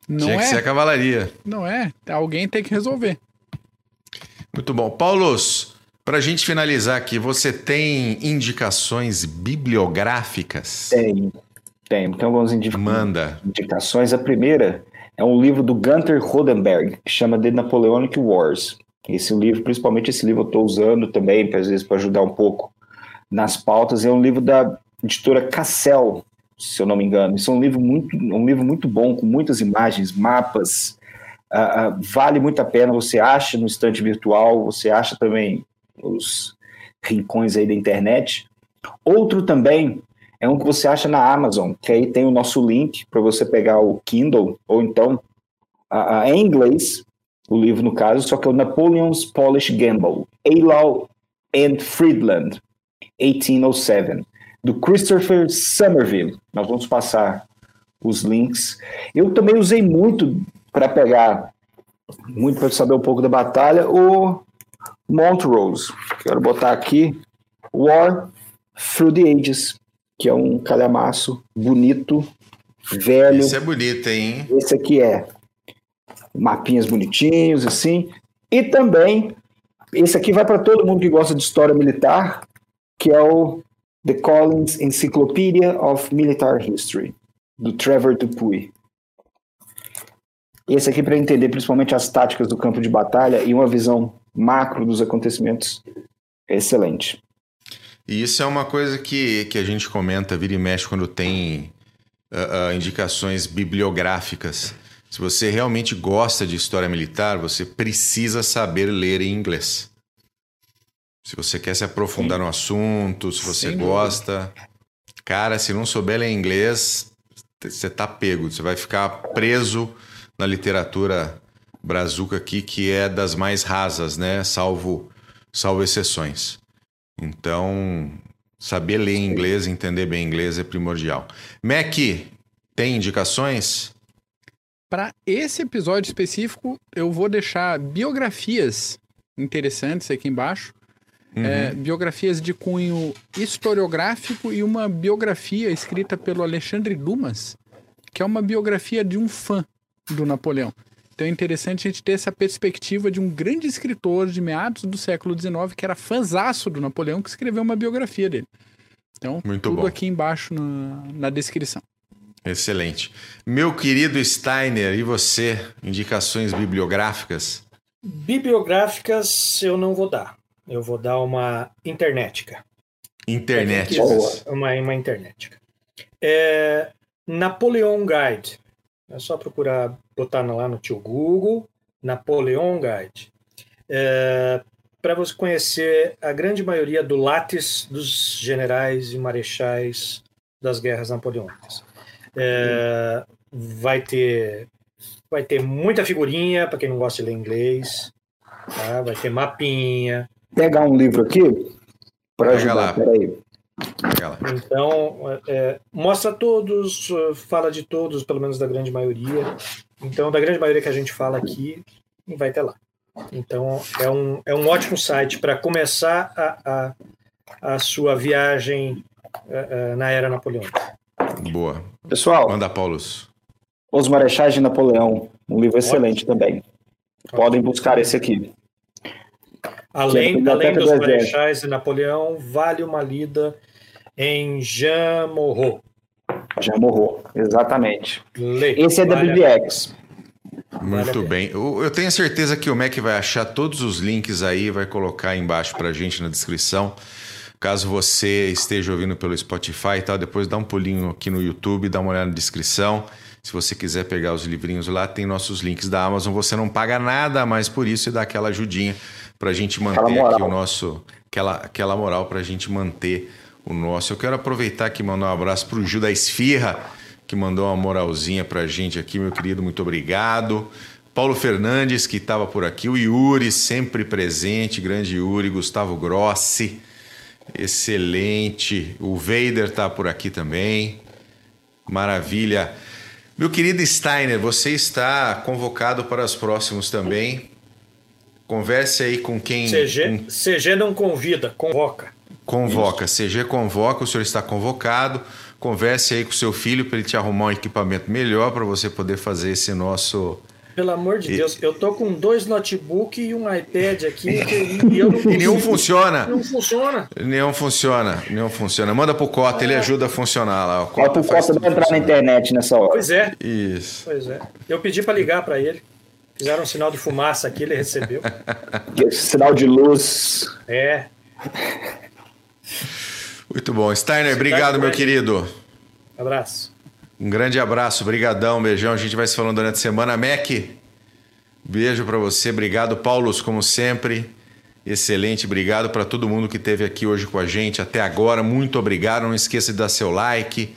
Não Tinha que é? ser a cavalaria. Não é? Alguém tem que resolver. Muito bom. Paulos, para a gente finalizar aqui, você tem indicações bibliográficas? Tem. Tem. Tem algumas indica- Manda. indicações. A primeira é um livro do Gunther Rodenberg, que chama The Napoleonic Wars. Esse livro, principalmente esse livro, eu estou usando também, às vezes, para ajudar um pouco nas pautas. É um livro da editora Cassel, se eu não me engano. Isso é um livro muito, um livro muito bom, com muitas imagens, mapas. Ah, vale muito a pena. Você acha no estante virtual, você acha também os rincões aí da internet. Outro também é um que você acha na Amazon, que aí tem o nosso link para você pegar o Kindle, ou então a- é em inglês, o livro no caso, só que é o Napoleon's Polish Gamble, Eylau and Friedland, 1807, do Christopher Somerville. Nós vamos passar os links. Eu também usei muito para pegar, muito para saber um pouco da batalha, o Montrose. Quero botar aqui War Through the Ages, que é um calhamaço bonito, velho. Isso é bonito, hein? Esse aqui é mapinhas bonitinhos, assim. E também, esse aqui vai para todo mundo que gosta de história militar, que é o The Collins Encyclopedia of Military History, do Trevor Dupuy. Esse aqui para entender principalmente as táticas do campo de batalha e uma visão macro dos acontecimentos é excelente. E isso é uma coisa que, que a gente comenta, vira e mexe, quando tem ah, ah, indicações bibliográficas. Se você realmente gosta de história militar, você precisa saber ler em inglês. Se você quer se aprofundar no assunto, se você Sem gosta. Cara, se não souber ler inglês, você tá pego. Você vai ficar preso na literatura brazuca aqui, que é das mais rasas, né? Salvo, salvo exceções. Então, saber ler inglês, entender bem inglês é primordial. Mac, tem indicações? Para esse episódio específico, eu vou deixar biografias interessantes aqui embaixo. Uhum. É, biografias de cunho historiográfico e uma biografia escrita pelo Alexandre Dumas, que é uma biografia de um fã do Napoleão. Então é interessante a gente ter essa perspectiva de um grande escritor de meados do século XIX que era fãzaço do Napoleão, que escreveu uma biografia dele. Então, Muito tudo bom. aqui embaixo na, na descrição. Excelente. Meu querido Steiner, e você? Indicações bibliográficas? Bibliográficas eu não vou dar. Eu vou dar uma internetica. Internet. Uma, uma internetica. É, Napoleon Guide. É só procurar, botar lá no tio Google, Napoleon Guide. Para você conhecer a grande maioria do látis dos generais e marechais das guerras napoleônicas. É, vai ter vai ter muita figurinha para quem não gosta de ler inglês, tá? vai ter mapinha, Pegar um livro aqui para ajudar. lá. Peraí. Então, é, mostra todos, eh, fala de todos, pelo menos da grande maioria. Então, da grande maioria que a gente fala aqui, vai ter lá. Então, é um, é um ótimo site para começar a, a, a sua viagem eh, eh, na era napoleônica. Boa. Pessoal, Manda, Paulos. Os Marechais de Napoleão, um livro excelente também. Podem buscar esse aqui. Além, a além dos do. Marechais e Napoleão, vale uma lida em Jean Moreau. Já morrou, exatamente. Lê. Esse é da Vale a- BBX. Muito Vale a bem. Eu eu tenho certeza que o Mac vai achar todos os links aí, vai colocar aí embaixo pra gente na descrição. Caso você esteja ouvindo pelo Spotify e tal, depois dá um pulinho aqui no YouTube, dá uma olhada na descrição. Se você quiser pegar os livrinhos lá, tem nossos links da Amazon. Você não paga nada mais por isso e dá aquela ajudinha pra gente manter aqui o nosso. Aquela, aquela moral pra gente manter o nosso. Eu quero aproveitar aqui e mandar um abraço pro Gil da Esfirra, que mandou uma moralzinha pra gente aqui, meu querido. Muito obrigado. Paulo Fernandes, que estava por aqui. O Yuri, sempre presente. Grande Yuri. Gustavo Grossi. Excelente. O Vader tá por aqui também. Maravilha. Meu querido Steiner, você está convocado para os próximos também. Converse aí com quem CG, CG não convida, convoca. convoca. CG convoca, o senhor está convocado. Converse aí com o seu filho para ele te arrumar um equipamento melhor para você poder fazer esse nosso. Pelo amor de E- Deus, eu tô com dois notebooks e um iPad aqui que- [LAUGHS] e eu não E nenhum consigo- funciona. Não funciona. Nenhum funciona. Nenhum funciona. Manda pro Cota, ele ajuda a funcionar lá. O Bota o tudo vai entrar na internet nessa hora. Pois é, Isso. pois é. Eu pedi para ligar para ele. Fizeram um sinal de fumaça aqui, ele recebeu. [LAUGHS] Sinal de luz. É. Muito bom. Steiner, obrigado, meu querido. Abraço. Um grande abraço, brigadão, beijão. A gente vai se falando durante a semana. Mac, beijo pra você. Obrigado, Paulos, como sempre. Excelente, obrigado para todo mundo que esteve aqui hoje com a gente até agora. Muito obrigado. Não esqueça de dar seu like.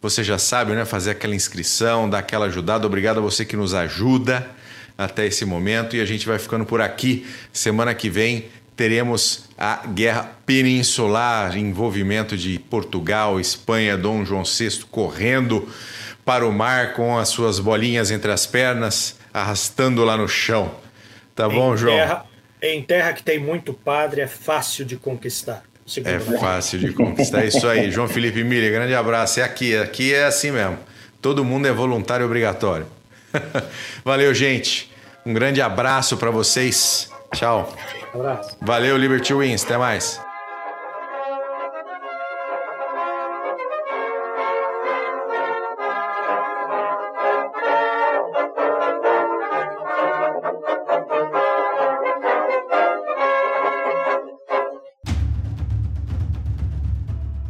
Você já sabe, né? Fazer aquela inscrição, dar aquela ajudada. Obrigado a você que nos ajuda até esse momento. E a gente vai ficando por aqui. Semana que vem teremos a Guerra Peninsular, envolvimento de Portugal, Espanha, Dom João VI correndo para o mar com as suas bolinhas entre as pernas, arrastando lá no chão. Tá bom, em João? Terra, em terra que tem muito padre, é fácil de conquistar. É Mac. fácil de conquistar. É isso aí. João Felipe Milha, grande abraço. É aqui, aqui é assim mesmo. Todo mundo é voluntário e obrigatório. [LAUGHS] Valeu, gente. Um grande abraço para vocês. Tchau. Abraço. Valeu, Liberty Wins. Até mais.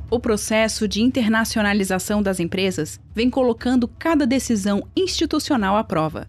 O processo de internacionalização das empresas vem colocando cada decisão institucional à prova.